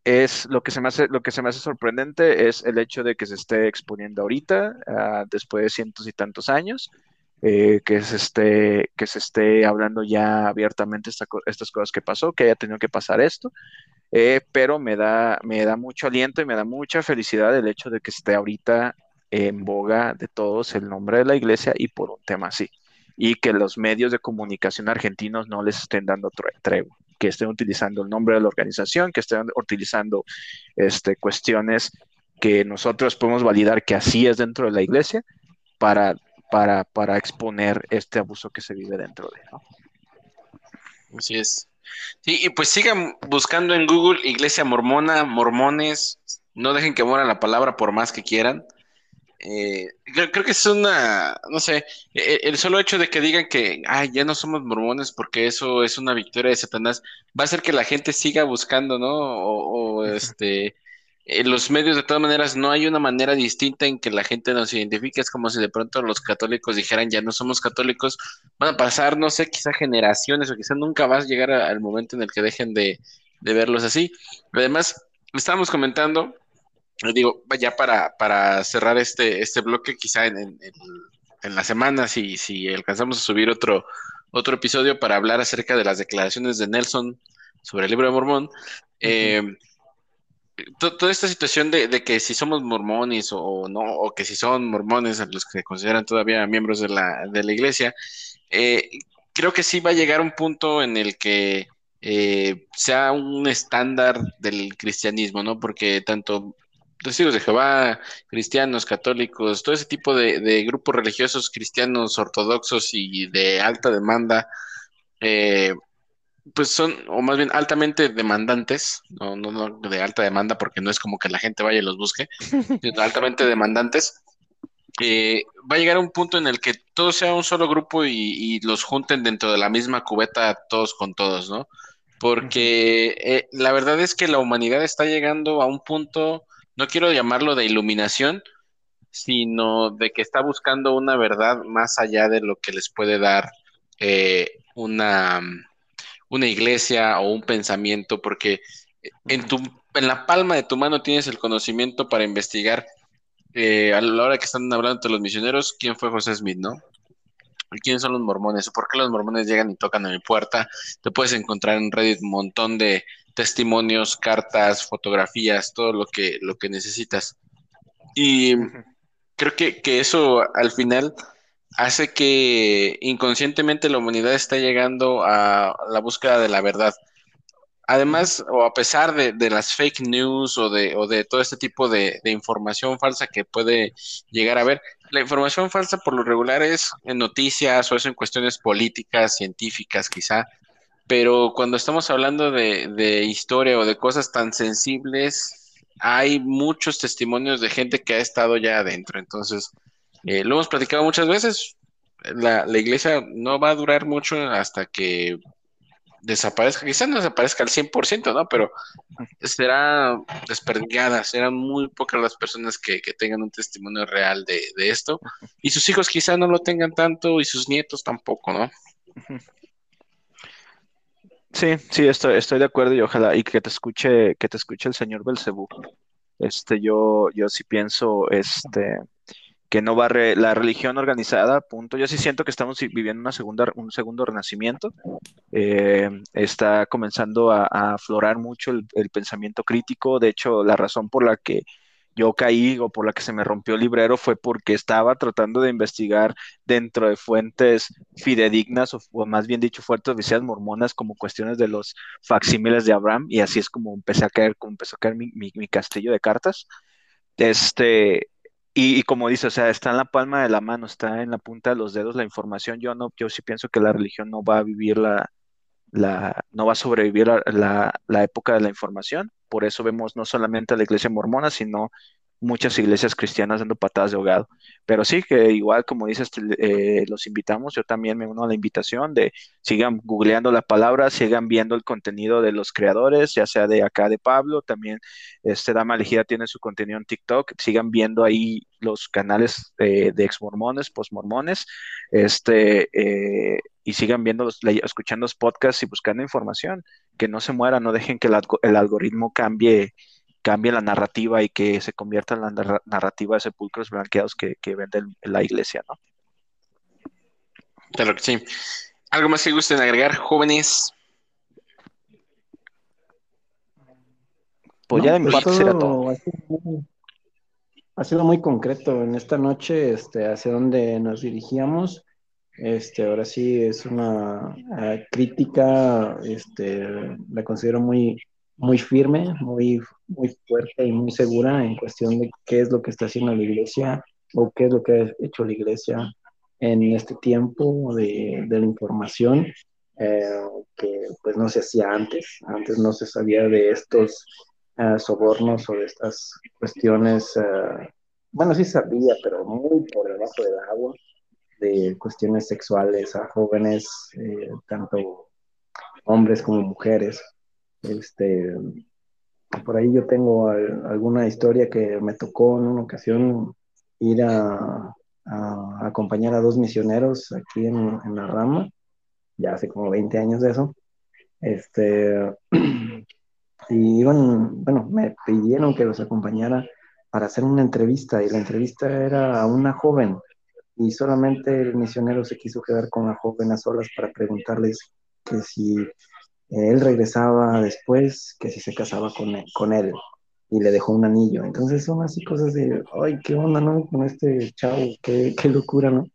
es lo que se me hace lo que se me hace sorprendente es el hecho de que se esté exponiendo ahorita ah, después de cientos y tantos años eh, que, se esté, que se esté hablando ya abiertamente estas cosas que pasó, que haya tenido que pasar esto, eh, pero me da, me da mucho aliento y me da mucha felicidad el hecho de que esté ahorita en boga de todos el nombre de la iglesia y por un tema así. Y que los medios de comunicación argentinos no les estén dando tregua, que estén utilizando el nombre de la organización, que estén utilizando este, cuestiones que nosotros podemos validar que así es dentro de la iglesia para, para, para exponer este abuso que se vive dentro de. ¿no? Así es. Sí, y pues sigan buscando en Google Iglesia Mormona, Mormones, no dejen que muera la palabra por más que quieran. Eh, creo, que es una, no sé, e, e, el, solo hecho de que digan que Ay, ya no somos mormones porque eso es una victoria de Satanás, va a hacer que la gente siga buscando, ¿no? O, este, en los medios de todas maneras no hay una manera distinta en que la gente nos identifique, es como si de pronto los católicos dijeran ya no somos católicos, van a pasar, no sé, quizá generaciones o quizá nunca vas a llegar al momento en el que dejen de, de verlos así. Además, estábamos comentando digo, ya para, para cerrar este, este bloque, quizá en, en, la semana, si, si alcanzamos a subir otro, otro episodio para hablar acerca de las declaraciones de Nelson sobre el libro de Mormón, eh, toda esta situación de, que si somos mormones o, no, o que si son mormones los que consideran todavía miembros de la, de la iglesia, eh, creo que sí va a llegar un punto en el que eh, sea un estándar del cristianismo, ¿no? Porque tanto testigos de Jehová, cristianos, católicos, todo ese tipo de, grupos religiosos cristianos ortodoxos y de alta demanda, eh, pues son, o más bien altamente demandantes, no, no, no de alta demanda porque no es como que la gente vaya y los busque, sino altamente demandantes. Eh, va a llegar un punto en el que todo sea un solo grupo y, los junten dentro de la misma cubeta todos con todos, ¿no? Porque eh, la verdad es que la humanidad está llegando a un punto no quiero llamarlo de iluminación, sino de que está buscando una verdad más allá de lo que les puede dar eh, una, una iglesia o un pensamiento, porque en, tu, en la palma de tu mano tienes el conocimiento para investigar. Eh, a la hora que están hablando de los misioneros, ¿quién fue José Smith, no? ¿Quiénes son los mormones? ¿Por qué los mormones llegan y tocan a mi puerta? Te puedes encontrar en Reddit un montón de testimonios, cartas, fotografías, todo lo que, lo que necesitas. Y creo que, eso al final hace que inconscientemente la humanidad está llegando a la búsqueda de la verdad. Además, o a pesar de, las fake news o de, de todo este tipo de, de, información falsa que puede llegar a ver, la información falsa por lo regular es en noticias o es en cuestiones políticas, científicas quizá, pero cuando estamos hablando de, historia o de cosas tan sensibles, hay muchos testimonios de gente que ha estado ya adentro. Entonces, eh, lo hemos platicado muchas veces, la, iglesia no va a durar mucho hasta que desaparezca, quizás no desaparezca al 100%, ¿no? Pero será desperdigada, serán muy pocas las personas que, tengan un testimonio real de, de, esto, y sus hijos quizás no lo tengan tanto y sus nietos tampoco, ¿no? Sí, sí, estoy, estoy de acuerdo y ojalá y que te escuche, que te escuche el señor Belcebú. Este, yo, yo sí pienso, este, que no va la religión organizada, punto. Yo sí siento que estamos viviendo una segunda, un segundo renacimiento. Eh, está comenzando a, aflorar mucho el, pensamiento crítico. De hecho, la razón por la que yo caí o por la que se me rompió el librero fue porque estaba tratando de investigar dentro de fuentes fidedignas o, más bien dicho fuentes oficiales mormonas como cuestiones de los facsímiles de Abraham y así es como empecé a caer, como a caer mi, castillo de cartas. Este, y, como dice, o sea, está en la palma de la mano, está en la punta de los dedos la información. Yo no, yo sí pienso que la religión no va a vivir la, la no va a sobrevivir la, la, época de la información. Por eso vemos no solamente a la iglesia mormona, sino muchas iglesias cristianas dando patadas de ahogado. Pero sí que igual, como dices, eh, los invitamos, yo también me uno a la invitación de sigan googleando la palabra, sigan viendo el contenido de los creadores, ya sea de acá de Pablo, también este Dama Elegida tiene su contenido en TikTok, sigan viendo ahí los canales eh, de ex mormones, post mormones, este, eh, y sigan viendo, escuchando los podcasts y buscando información, que no se mueran, no dejen que el algoritmo cambie cambie la narrativa y que se convierta en la narrativa de sepulcros blanqueados que, que vende la iglesia, ¿no? Claro que sí. ¿Algo más que gusten agregar, jóvenes? Pues ya de mi parte será todo. ha sido muy concreto en esta noche, este, hacia dónde nos dirigíamos. Este, ahora sí es una crítica, este, la considero muy, muy firme, muy, muy fuerte y muy segura en cuestión de qué es lo que está haciendo la iglesia o qué es lo que ha hecho la iglesia en este tiempo de, de la información eh, que pues no se hacía antes. Antes no se sabía de estos uh, sobornos o de estas cuestiones. Uh, bueno, sí sabía, pero muy por debajo del agua de cuestiones sexuales a jóvenes, eh, tanto hombres como mujeres. Este, por ahí yo tengo alguna historia que me tocó en una ocasión ir a, acompañar a dos misioneros aquí en, la rama, ya hace como 20 años de eso. Este, y iban, bueno, me pidieron que los acompañara para hacer una entrevista y la entrevista era a una joven y solamente el misionero se quiso quedar con la joven a solas para preguntarles que si él regresaba después, que si se casaba con él, con él y le dejó un anillo. Entonces son así cosas de, ay, qué onda, ¿no? Con este chavo, qué, qué locura, ¿no?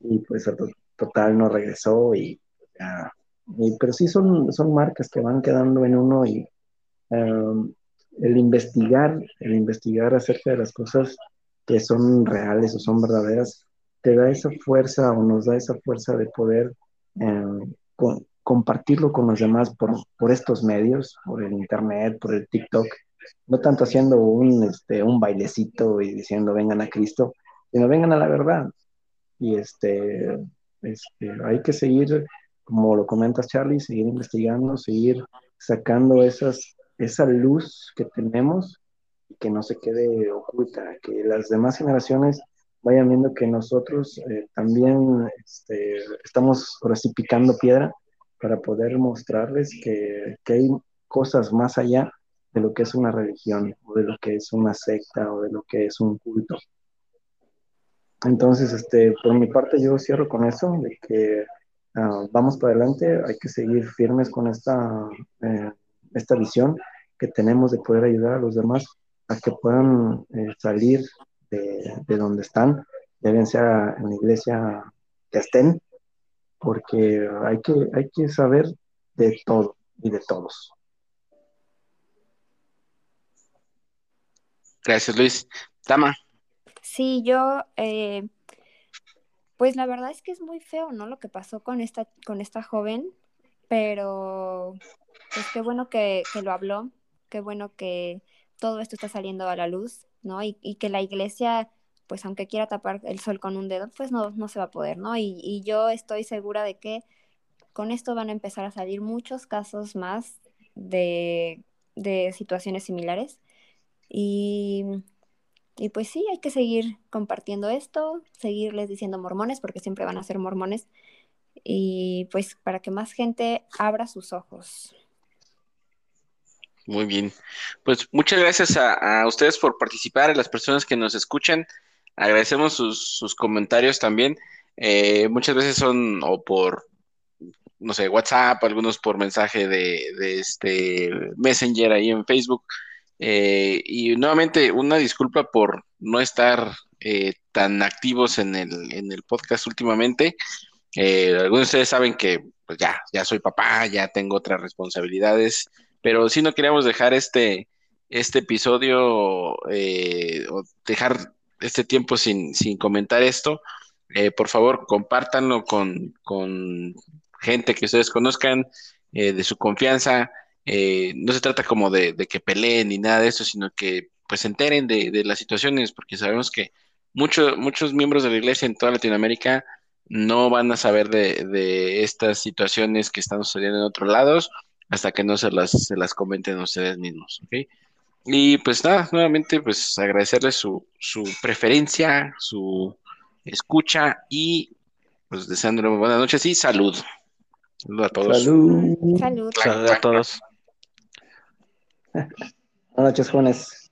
Y pues total no regresó y, ya, pero sí son, son marcas que van quedando en uno y um, el investigar, el investigar acerca de las cosas que son reales o son verdaderas, te da esa fuerza o nos da esa fuerza de poder eh, compartirlo con los demás por, por, estos medios, por el internet, por el TikTok, no tanto haciendo un, este, un bailecito y diciendo vengan a Cristo, sino vengan a la verdad. Y este, este, hay que seguir, como lo comentas Charlie, seguir investigando, seguir sacando esas, esa luz que tenemos y que no se quede oculta, que las demás generaciones vayan viendo que nosotros eh, también este, estamos picando piedra para poder mostrarles que, que, hay cosas más allá de lo que es una religión o de lo que es una secta o de lo que es un culto. Entonces, este, por mi parte yo cierro con eso, de que uh, vamos para adelante, hay que seguir firmes con esta, eh, esta visión que tenemos de poder ayudar a los demás a que puedan eh, salir de, donde están, ya bien sea en la iglesia que estén, porque hay que, hay que saber de todo y de todos. Gracias, Luis. Tama. Sí, yo, eh, pues la verdad es que es muy feo, ¿no? Lo que pasó con esta, con esta joven, pero pues qué bueno que, que lo habló, qué bueno que todo esto está saliendo a la luz ¿no? Y, y, que la iglesia, pues aunque quiera tapar el sol con un dedo, pues no, no se va a poder, ¿no? Y, y yo estoy segura de que con esto van a empezar a salir muchos casos más de, de situaciones similares. Y, y, pues sí, hay que seguir compartiendo esto, seguirles diciendo mormones, porque siempre van a ser mormones, y pues para que más gente abra sus ojos. Muy bien. Pues muchas gracias a, ustedes por participar, a las personas que nos escuchan. Agradecemos sus, comentarios también. Eh, muchas veces son o por, no sé, WhatsApp, algunos por mensaje de, este Messenger ahí en Facebook. Eh, y nuevamente, una disculpa por no estar eh, tan activos en el, en el podcast últimamente. algunos de ustedes saben que pues ya, ya soy papá, ya tengo otras responsabilidades pero si no queríamos dejar este, este episodio eh, o dejar este tiempo sin, sin comentar esto. Eh, por favor, compártanlo con, con, gente que ustedes conozcan, eh, de su confianza. no se trata como de, que peleen ni nada de eso, sino que pues se enteren de, de las situaciones, porque sabemos que muchos muchos miembros de la iglesia en toda Latinoamérica no van a saber de, de estas situaciones que están sucediendo en otros lados hasta que no se las, se las comenten ustedes mismos, ¿ok? Y pues nada, nuevamente pues agradecerles su, su preferencia, su escucha y pues deseándole buenas noches y salud. Salud a todos. Salud. Salud. Salud a todos. Buenas noches, jóvenes.